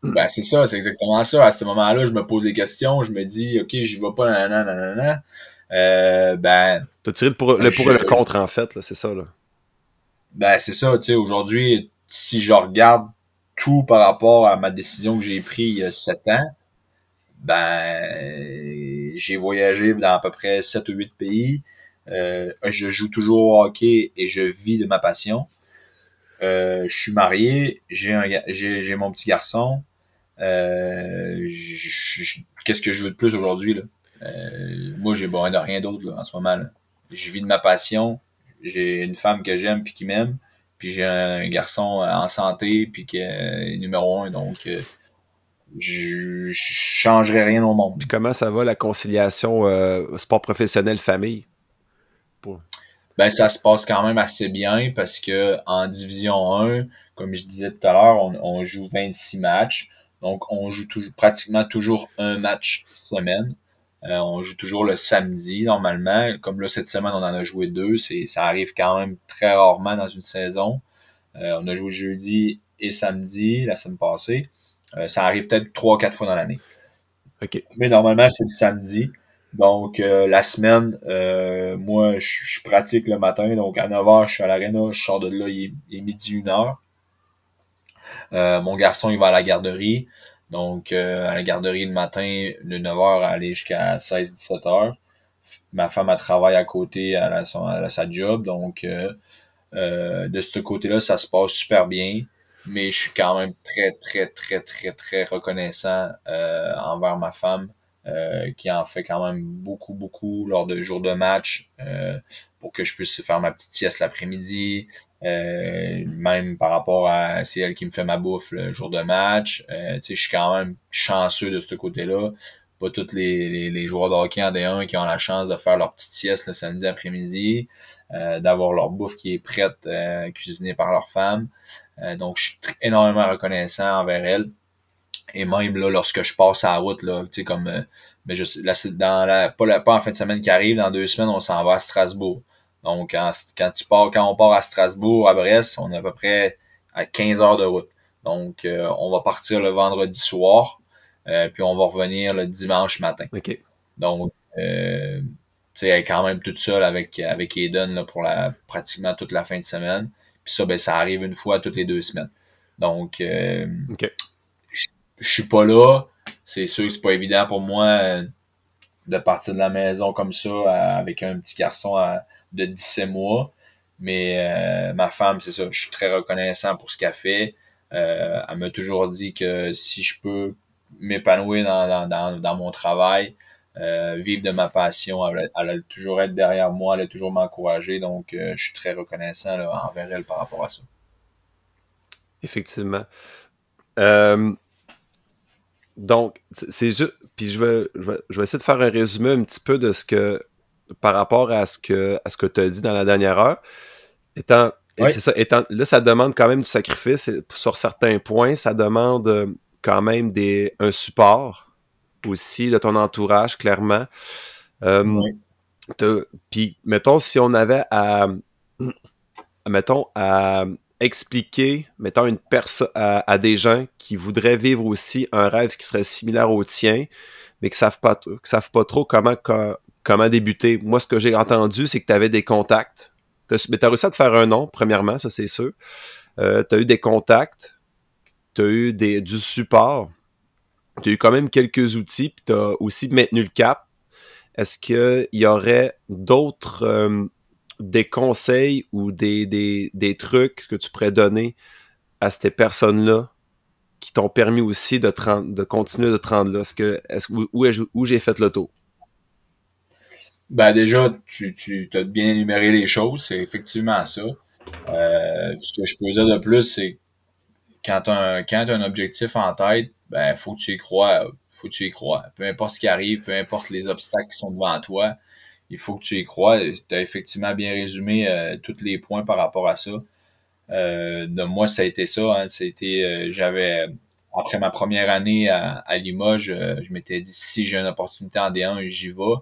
Ben, c'est ça, c'est exactement ça. À ce moment-là, je me pose des questions, je me dis, OK, j'y vais pas, nanana, nanana. Euh, ben. T'as tiré le pour, le pour et le contre, en fait, c'est ça, là. Ben, c'est ça, tu sais, aujourd'hui, si je regarde tout par rapport à ma décision que j'ai prise il y a sept ans, ben, j'ai voyagé dans à peu près sept ou huit pays. Euh, je joue toujours au hockey et je vis de ma passion. Euh, je suis marié, j'ai mon petit garçon. Euh, Qu'est-ce que je veux de plus aujourd'hui euh, moi, j'ai besoin de rien d'autre en ce moment. Là. Je vis de ma passion. J'ai une femme que j'aime puis qui m'aime. Puis j'ai un garçon en santé puis qui est numéro un. Donc, euh, je, je changerai rien au monde. Puis comment ça va la conciliation euh, sport professionnel famille? Ben ça se passe quand même assez bien parce que en division 1, comme je disais tout à l'heure, on, on, joue 26 matchs. Donc on joue pratiquement toujours un match semaine. Euh, on joue toujours le samedi normalement. Comme là, cette semaine, on en a joué deux. C'est, ça arrive quand même très rarement dans une saison. Euh, on a joué jeudi et samedi la semaine passée. Euh, ça arrive peut-être trois, quatre fois dans l'année. OK. Mais normalement, c'est le samedi. Donc, la semaine, moi, je, pratique le matin. Donc, à 9h, je suis à l'aréna. Je sors de là, il est, midi, 1h. mon garçon, il va à la garderie. Donc, euh, à la garderie le matin, de 9h à aller jusqu'à 16-17h. Ma femme, a travaille à côté, elle elle a sa job. Donc, euh, euh, de ce côté-là, ça se passe super bien. Mais je suis quand même très, très, très, très, très reconnaissant envers ma femme. qui en fait quand même beaucoup, beaucoup lors de jours de match pour que je puisse faire ma petite sieste l'après-midi, euh, même par rapport à c'est elle qui me fait ma bouffe le jour de match. Euh, je suis quand même chanceux de ce côté-là. Pas tous les, les, joueurs de hockey en D1 qui ont la chance de faire leur petite sieste le samedi après-midi, euh, d'avoir leur bouffe qui est prête, euh, cuisinée par leur femme. donc, je suis énormément reconnaissant envers elle. Et même là, lorsque je passe à la route, là, comme mais je là, dans la pas, la, pas en fin de semaine qui arrive, dans deux semaines, on s'en va à Strasbourg. Donc, quand, tu pars, quand on part à Strasbourg, à Brest, on est à peu près à 15 heures de route. Donc, euh, on va partir le vendredi soir, euh, puis on va revenir le dimanche matin. Donc, euh, tu sais, elle est quand même toute seule avec, avec Eden là, pour la, pratiquement toute la fin de semaine. Puis ça, ben, ça arrive une fois toutes les deux semaines. Donc, euh, je suis pas là. C'est sûr que c'est pas évident pour moi de partir de la maison comme ça avec un petit garçon à, de 17 mois. Mais euh, ma femme, c'est ça, je suis très reconnaissant pour ce qu'elle fait. Euh, elle m'a toujours dit que si je peux m'épanouir dans, dans, mon travail, euh, vivre de ma passion, elle, elle, toujours être derrière moi, elle a toujours m'encourager. Donc, je suis très reconnaissant envers elle par rapport à ça. Effectivement. Donc, c'est juste. Puis je vais, je vais, essayer de faire un résumé un petit peu de ce que. Par rapport à ce que, à ce que tu as dit dans la dernière heure. Étant. Ça, étant, là, ça demande quand même du sacrifice sur certains points. Ça demande euh, quand même des, un support aussi de ton entourage, clairement. Euh, puis, mettons, si on avait à, mettons, à expliquer, mettons, une personne à, des gens qui voudraient vivre aussi un rêve qui serait similaire au tien, mais qui savent pas, savent pas trop comment, comment débuter. Moi, ce que j'ai entendu, c'est que tu avais des contacts. mais tu as réussi à te faire un nom, premièrement, ça c'est sûr. Euh, tu as eu des contacts, tu as eu des, du support, tu eu quand même quelques outils, puis tu as aussi maintenu le cap. Est-ce qu'il y aurait d'autres euh, des conseils ou des, des, trucs que tu pourrais donner à ces personnes-là qui t'ont permis aussi de, de continuer de te là? Est-ce que, où, où j'ai fait le tour? Ben déjà, tu, tu as bien énuméré les choses, c'est effectivement ça. Euh, ce que je peux dire de plus, c'est quand tu as, un objectif en tête, ben faut que tu y crois. Faut que tu y crois. Peu importe ce qui arrive, peu importe les obstacles qui sont devant toi, il faut que tu y crois. Tu as effectivement bien résumé euh, tous les points par rapport à ça. Euh, de moi, ça a été ça. Hein. Euh, j'avais après ma première année à, Limoges, je m'étais dit si j'ai une opportunité en D1, j'y vais.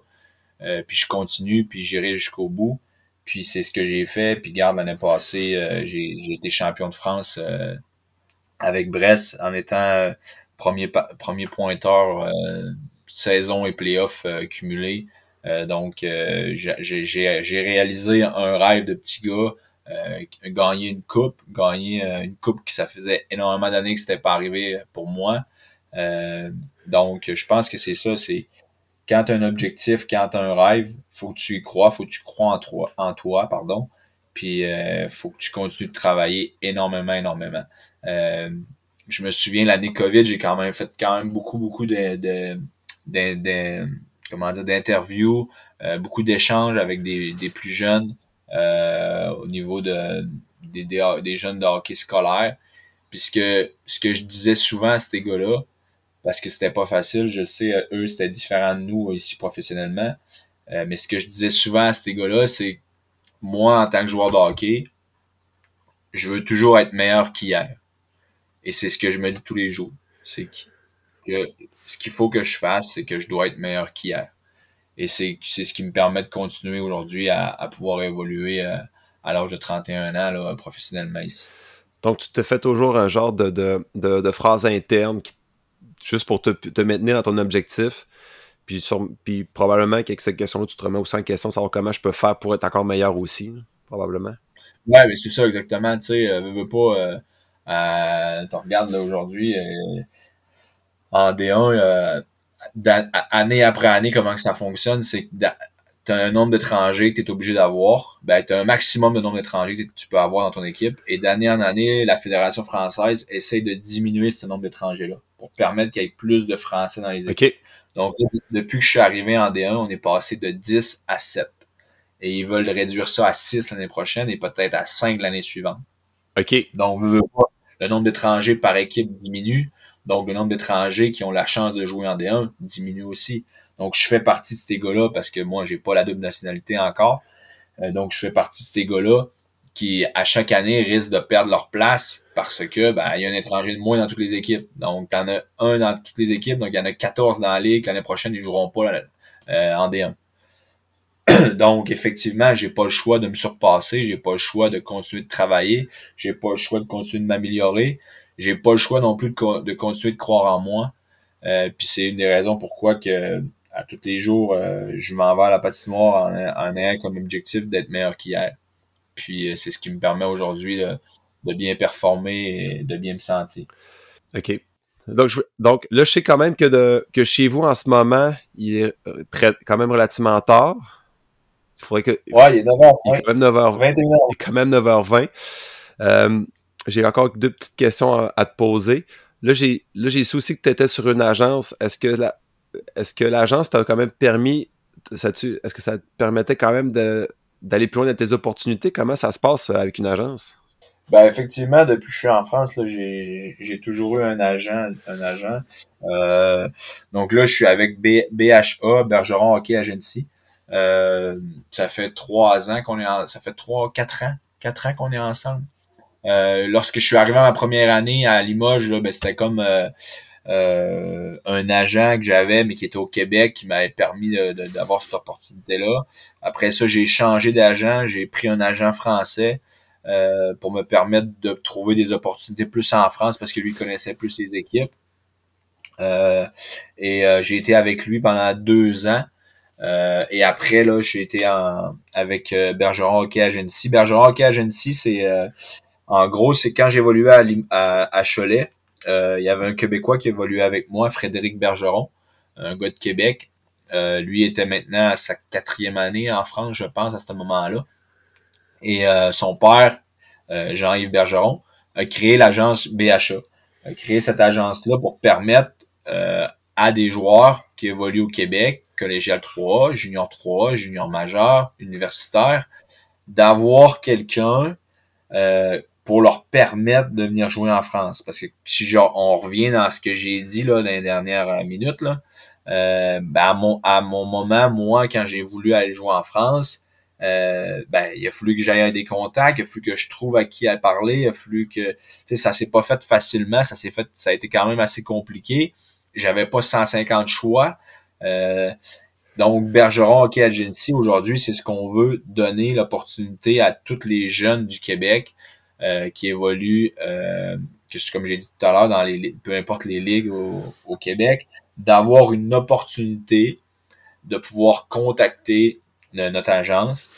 Puis je continue, puis j'irai jusqu'au bout. Puis c'est ce que j'ai fait. Puis garde l'année passée, j'ai été champion de France avec Brest en étant premier premier pointeur saison et playoff. Euh, donc, euh, j'ai réalisé un rêve de petit gars, euh, gagner une coupe, gagner une coupe qui ça faisait énormément d'années que c'était pas arrivé pour moi. donc, je pense que c'est ça, c'est quand tu un objectif, quand tu un rêve, faut que tu y crois, faut que tu crois en toi, en toi pardon. Puis euh, faut que tu continues de travailler énormément, énormément. je me souviens l'année COVID, j'ai quand même fait quand même beaucoup, beaucoup de, de, de comment dire, d'interviews, euh, beaucoup d'échanges avec des, plus jeunes euh, au niveau de, des, jeunes de hockey scolaire. Puisque ce que je disais souvent à ces gars-là, parce que c'était pas facile, je sais, eux, c'était différent de nous ici professionnellement. Euh, mais ce que je disais souvent à ces gars-là, c'est moi, en tant que joueur de hockey, je veux toujours être meilleur qu'hier. Et c'est ce que je me dis tous les jours. C'est que ce qu'il faut que je fasse, c'est que je dois être meilleur qu'hier. Et c'est ce qui me permet de continuer aujourd'hui à, pouvoir évoluer euh, à, l'âge de 31 ans là, professionnellement ici. Donc, tu te fais toujours un genre de, de, de, phrase interne juste pour te, te, maintenir dans ton objectif. Puis, puis probablement qu'avec cette question-là, tu te remets aussi en question, savoir comment je peux faire pour être encore meilleur aussi, probablement. Ouais, mais c'est ça exactement. Tu sais, euh, veux, pas. Euh, euh, tu regardes là aujourd'hui, en D1, euh, année après année, comment que ça fonctionne, c'est tu as un nombre d'étrangers que tu es obligé d'avoir. Ben, tu as un maximum de nombre d'étrangers que tu peux avoir dans ton équipe. Et d'année en année, la Fédération française essaie de diminuer ce nombre d'étrangers-là pour permettre qu'il y ait plus de Français dans les équipes. Donc, depuis que je suis arrivé en D1, on est passé de 10 à 7. Et ils veulent réduire ça à 6 l'année prochaine et peut-être à 5 l'année suivante. OK. Donc, le nombre d'étrangers par équipe diminue. Donc, le nombre d'étrangers qui ont la chance de jouer en D1 diminue aussi. Donc, je fais partie de ces gars-là parce que moi, j'ai pas la double nationalité encore. Euh, donc, je fais partie de ces gars-là qui, à chaque année, risquent de perdre leur place parce que ben, il y a un étranger de moins dans toutes les équipes. Donc, t'en as un dans toutes les équipes, donc il y en a 14 dans la ligue. L'année prochaine, ils joueront pas euh, en D1. donc, effectivement, j'ai pas le choix de me surpasser, j'ai pas le choix de continuer de travailler, j'ai pas le choix de continuer de m'améliorer j'ai pas le choix non plus de, continuer de croire en moi. Euh, puis c'est une des raisons pourquoi que à tous les jours, euh, je m'en vais à la patinoire en, en ayant comme objectif d'être meilleur qu'hier. Puis euh, c'est ce qui me permet aujourd'hui de, bien performer et de bien me sentir. OK. Donc, je, donc là, je sais quand même que, de, que chez vous, en ce moment, il est très, quand même relativement tard. Il faudrait que. Ouais, il est 9h20. Il est quand même 9h20. Il est quand même 9h20. Euh, j'ai encore deux petites questions à, te poser. Là, j'ai là j'ai souci que tu étais sur une agence. Est-ce que la est-ce que l'agence t'a quand même permis est-ce que ça te permettait quand même d'aller plus loin dans tes opportunités? Comment ça se passe euh, avec une agence? Ben effectivement, depuis que je suis en France, j'ai, toujours eu un agent, un agent. Euh, donc là, je suis avec BHA, Bergeron Hockey Agency. Euh, ça fait trois ans qu'on est en, ça fait trois, quatre ans, quatre ans qu'on est ensemble. Lorsque je suis arrivé à ma première année à Limoges, ben, c'était comme euh, euh, un agent que j'avais, mais qui était au Québec, qui m'avait permis d'avoir cette opportunité-là. Après ça, j'ai changé d'agent, j'ai pris un agent français euh, pour me permettre de trouver des opportunités plus en France parce que lui connaissait plus les équipes. Euh, et j'ai été avec lui pendant deux ans. et après, là, j'ai été avec Bergeron Hockey Agency. Bergeron Hockey Agency, c'est en gros, c'est quand j'évoluais à, à, Cholet, euh, il y avait un Québécois qui évoluait avec moi, Frédéric Bergeron, un gars de Québec. Euh, lui était maintenant à sa quatrième année en France, je pense, à ce moment-là. Et euh, son père, Jean-Yves Bergeron, a créé l'agence BHA. A créé cette agence-là pour permettre à des joueurs qui évoluent au Québec, collégial 3, junior 3, junior majeur, universitaire, d'avoir quelqu'un pour leur permettre de venir jouer en France. Parce que si genre, on revient dans ce que j'ai dit là, dans les dernières minutes, là, euh, ben à, mon, à mon moment, moi, quand j'ai voulu aller jouer en France, euh, ben, il a fallu que j'aille des contacts, il a fallu que je trouve à qui à parler, il a fallu que, ça s'est pas fait facilement, ça s'est fait, ça a été quand même assez compliqué. J'avais pas 150 choix. Euh, donc, Bergeron Hockey Agency, aujourd'hui, c'est ce qu'on veut donner l'opportunité à tous les jeunes du Québec euh, qui évolue, euh, que, comme j'ai dit tout à l'heure, dans les peu importe les ligues au, Québec, d'avoir une opportunité de pouvoir contacter notre agence,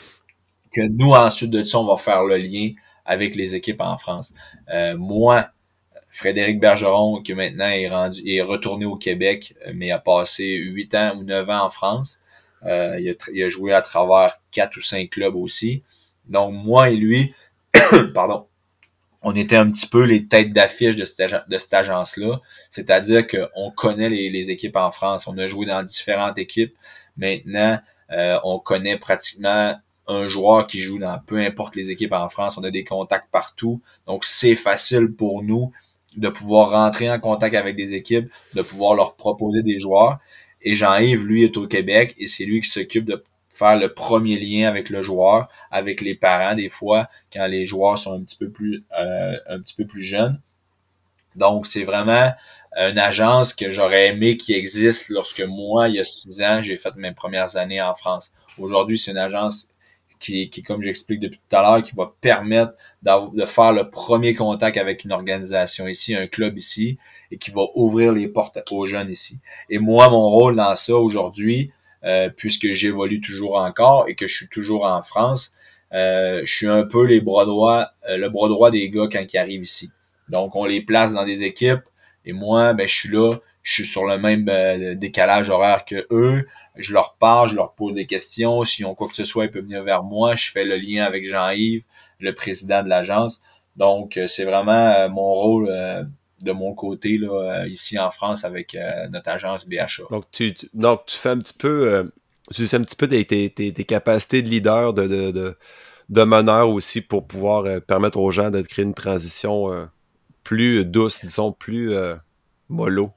que nous, ensuite de ça, on va faire le lien avec les équipes en France. Euh, moi, Frédéric Bergeron, qui maintenant est rendu est retourné au Québec, mais a passé huit ans ou neuf ans en France. Euh, il, a, il, a, joué à travers quatre ou cinq clubs aussi. Donc moi et lui, pardon, on était un petit peu les têtes d'affiche de cette, agence-là. C'est-à-dire qu'on connaît les, équipes en France. On a joué dans différentes équipes. Maintenant, euh, on connaît pratiquement un joueur qui joue dans peu importe les équipes en France. On a des contacts partout. Donc, c'est facile pour nous de pouvoir rentrer en contact avec des équipes, de pouvoir leur proposer des joueurs. Et Jean-Yves, lui, est au Québec et c'est lui qui s'occupe de faire le premier lien avec le joueur, avec les parents des fois, quand les joueurs sont un petit peu plus euh, un petit peu plus jeunes. Donc, c'est vraiment une agence que j'aurais aimé qui existe lorsque moi, il y a six ans, j'ai fait mes premières années en France. Aujourd'hui, c'est une agence qui, qui comme j'explique depuis tout à l'heure, qui va permettre de faire le premier contact avec une organisation ici, un club ici, et qui va ouvrir les portes aux jeunes ici. Et moi, mon rôle dans ça aujourd'hui, euh, puisque j'évolue toujours encore et que je suis toujours en France. Euh, je suis un peu les bras droits, euh, le bras droit des gars quand ils arrivent ici. Donc, on les place dans des équipes et moi, ben, je suis là, je suis sur le même décalage horaire que eux. Je leur parle, je leur pose des questions. S'ils ont quoi que ce soit, ils peuvent venir vers moi. Je fais le lien avec Jean-Yves, le président de l'agence. Donc, c'est vraiment mon rôle de mon côté là, euh, ici en France avec euh, notre agence BHA. Donc tu, donc tu fais un petit peu euh, tu sais un petit peu tes, tes, tes, capacités de leader, de, de, de, meneur aussi pour pouvoir permettre aux gens de créer une transition plus douce, disons, plus mollo.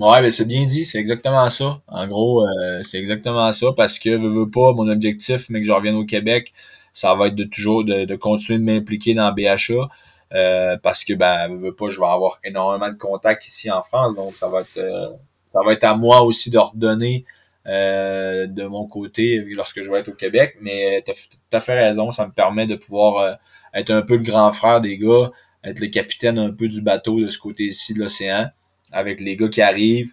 Ouais, ben c'est bien dit, c'est exactement ça. En gros, c'est exactement ça parce que je veux pas mon objectif, mais que je revienne au Québec, ça va être de toujours de, de continuer de m'impliquer dans BHA. Euh, parce que ben veux pas, je vais avoir énormément de contacts ici en France, donc ça va être euh, ça va être à moi aussi de redonner euh, de mon côté lorsque je vais être au Québec. Mais tu as, fait raison, ça me permet de pouvoir être un peu le grand frère des gars, être le capitaine un peu du bateau de ce côté-ci de l'océan, avec les gars qui arrivent,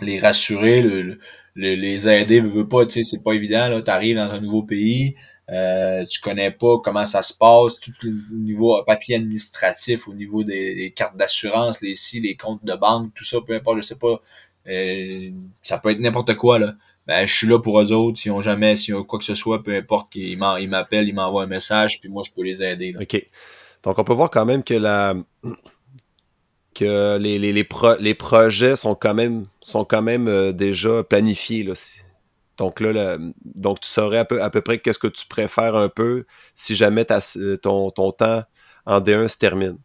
les rassurer, le, les aider, veux pas, tu sais, c'est pas évident, là, t'arrives dans un nouveau pays, euh, tu connais pas comment ça se passe, tout le niveau papier administratif, au niveau des, cartes d'assurance, les si, les comptes de banque, tout ça, peu importe, je sais pas. Euh, ça peut être n'importe quoi, là. Ben, je suis là pour eux autres. S'ils ont jamais, s'ils ont quoi que ce soit, peu importe, qu'ils m'appellent, ils m'envoient un message, puis moi, je peux les aider. OK. Donc, on peut voir quand même que la que les, les, les, projets sont quand même sont quand même euh, déjà planifiés. Là. Donc là, donc tu saurais à peu, à peu près qu'est-ce que tu préfères un peu si jamais ton, ton temps en D1 se termine.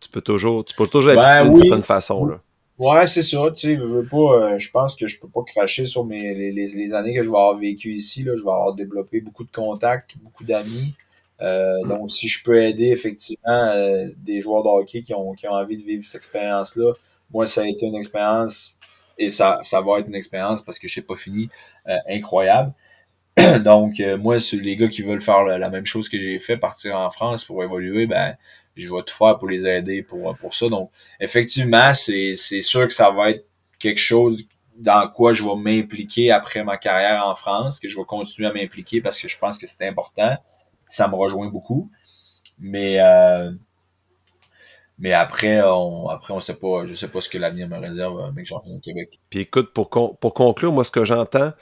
Tu peux toujours, tu peux toujours ben, d'une certaine façon. Là. Ouais, c'est ça. Tu sais, je veux pas. Euh, je pense que je peux pas cracher sur mes les, les, années que je vais avoir vécu ici. Là, je vais avoir développé beaucoup de contacts, beaucoup d'amis. Euh, donc, si je peux aider effectivement euh, des joueurs de hockey qui ont, qui ont envie de vivre cette expérience-là, moi, ça a été une expérience et ça, ça va être une expérience parce que je sais pas fini incroyable. donc, moi, les gars qui veulent faire la, même chose que j'ai fait, partir en France pour évoluer, ben je vais tout faire pour les aider pour, pour ça. Donc, effectivement, c'est, c'est sûr que ça va être quelque chose dans quoi je vais m'impliquer après ma carrière en France, que je vais continuer à m'impliquer parce que je pense que c'est important. Ça me rejoint beaucoup. Mais euh, mais après, on après on sait pas, je sais pas ce que l'avenir me réserve, mais que j'en au Québec. Puis écoute, pour, pour conclure, moi ce que j'entends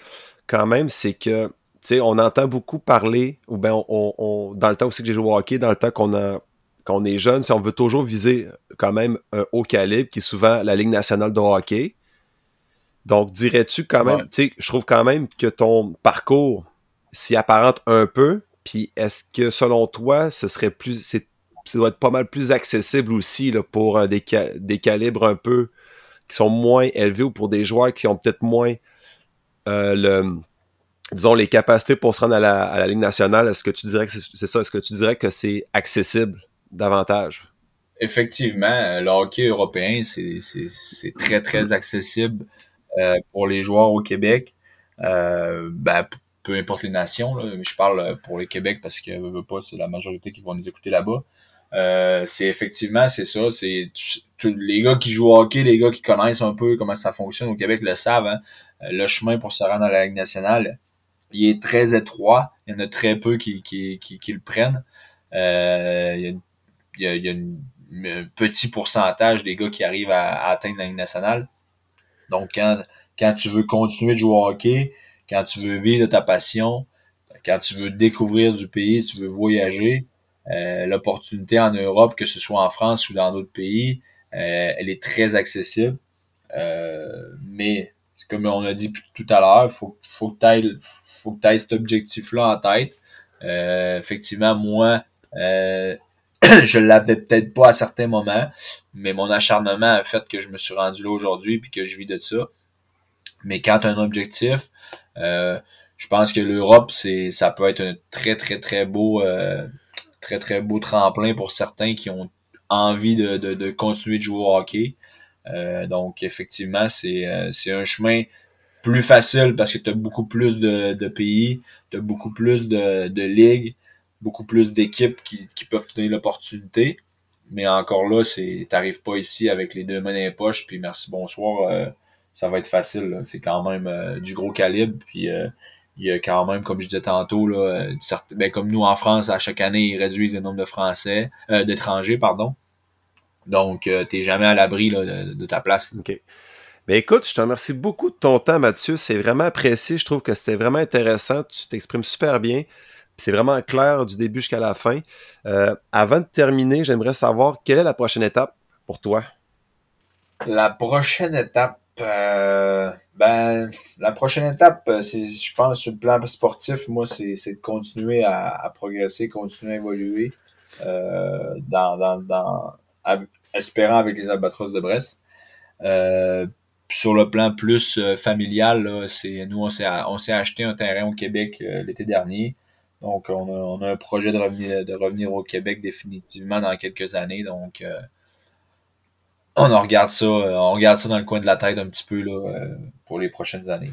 quand même, c'est que tu sais, on entend beaucoup parler, ou ben on, on, dans le temps aussi que j'ai joué au hockey, dans le temps qu'on a quand on est jeune, si on veut toujours viser quand même un haut calibre, qui est souvent la Ligue nationale de hockey. Donc, dirais-tu quand même, tu sais, je trouve quand même que ton parcours s'y apparente un peu. Puis, est-ce que selon toi, ce serait plus, ça doit être pas mal plus accessible aussi pour des, des calibres un peu qui sont moins élevés ou pour des joueurs qui ont peut-être moins euh, disons, les capacités pour se rendre à la, à la Ligue nationale, est-ce que tu dirais que c'est ça? Est-ce que tu dirais que c'est accessible davantage? Effectivement, euh, le hockey européen, c'est très, très accessible euh, pour les joueurs au Québec. Euh, ben, peu importe les nations, mais je parle pour le Québec parce que veux pas, c'est la majorité qui vont nous écouter là-bas. Euh, c'est effectivement, c'est ça. C'est les gars qui jouent au hockey, les gars qui connaissent un peu comment ça fonctionne au Québec le savent. Hein. Le chemin pour se rendre à la Ligue nationale, il est très étroit. Il y en a très peu qui, qui, qui, le prennent. Euh, il y a il y a, un petit pourcentage des gars qui arrivent à, atteindre la Ligue nationale. Donc, quand, quand tu veux continuer de jouer au hockey, quand tu veux vivre de ta passion, quand tu veux découvrir du pays, tu veux voyager, euh, l'opportunité en Europe, que ce soit en France ou dans d'autres pays, euh, elle est très accessible. Euh, mais comme on a dit tout à l'heure, faut, faut que tu faut que cet objectif-là en tête. effectivement, moi, je l'avais peut-être pas à certains moments, mais mon acharnement a fait que je me suis rendu là aujourd'hui puis que je vis de ça. Mais quand tu as un objectif, euh, je pense que l'Europe, c'est ça peut être un très, très, très beau euh, très, très beau tremplin pour certains qui ont envie de, de, continuer de jouer au hockey. Euh, donc effectivement, c'est, c'est un chemin plus facile parce que tu as beaucoup plus de, de pays, tu as beaucoup plus de, de ligues beaucoup plus d'équipes qui, qui peuvent te donner l'opportunité. Mais encore là, c'est t'arrives pas ici avec les deux mains dans les poches, puis merci, bonsoir, euh, ça va être facile. C'est quand même euh, du gros calibre, puis euh, il y a quand même, comme je disais tantôt, là, ben, comme nous en France, à chaque année, ils réduisent le nombre de Français, d'étrangers, pardon. Donc, tu t'es jamais à l'abri de, de, ta place. OK. Mais écoute, je te remercie beaucoup de ton temps, Mathieu. C'est vraiment apprécié. Je trouve que c'était vraiment intéressant. Tu t'exprimes super bien. C'est vraiment clair du début jusqu'à la fin. Euh, avant de terminer, j'aimerais savoir quelle est la prochaine étape pour toi? La prochaine étape, euh, ben, la prochaine étape, euh, c'est, je pense, sur le plan sportif, moi, c'est, de continuer à, progresser, continuer à évoluer, dans, dans, dans espérant avec les Albatros de Brest. sur le plan plus familial, c'est nous on s'est, on s'est acheté un terrain au Québec l'été dernier. Donc, on a, un projet de revenir, de revenir au Québec définitivement dans quelques années. Donc, euh, on regarde ça, euh, on regarde ça dans le coin de la tête un petit peu là, euh, pour les prochaines années.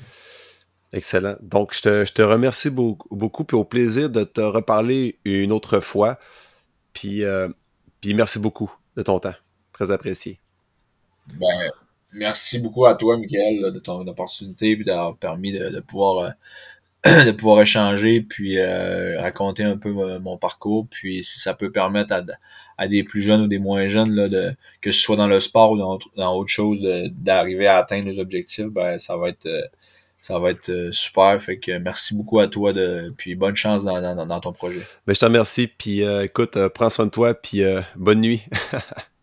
Excellent. Donc, je te, remercie beaucoup, beaucoup, puis au plaisir de te reparler une autre fois. Puis, puis merci beaucoup de ton temps. Très apprécié. Ben, merci beaucoup à toi, Michael, de ton opportunité et d'avoir permis de pouvoir de pouvoir échanger puis euh, raconter un peu euh, mon parcours puis si ça peut permettre à, des plus jeunes ou des moins jeunes là de que ce soit dans le sport ou dans, autre chose d'arriver à atteindre les objectifs ben ça va être euh, ça va être super. Fait que merci beaucoup à toi de puis bonne chance dans, ton projet. Ben, je te remercie puis écoute prends soin de toi puis bonne nuit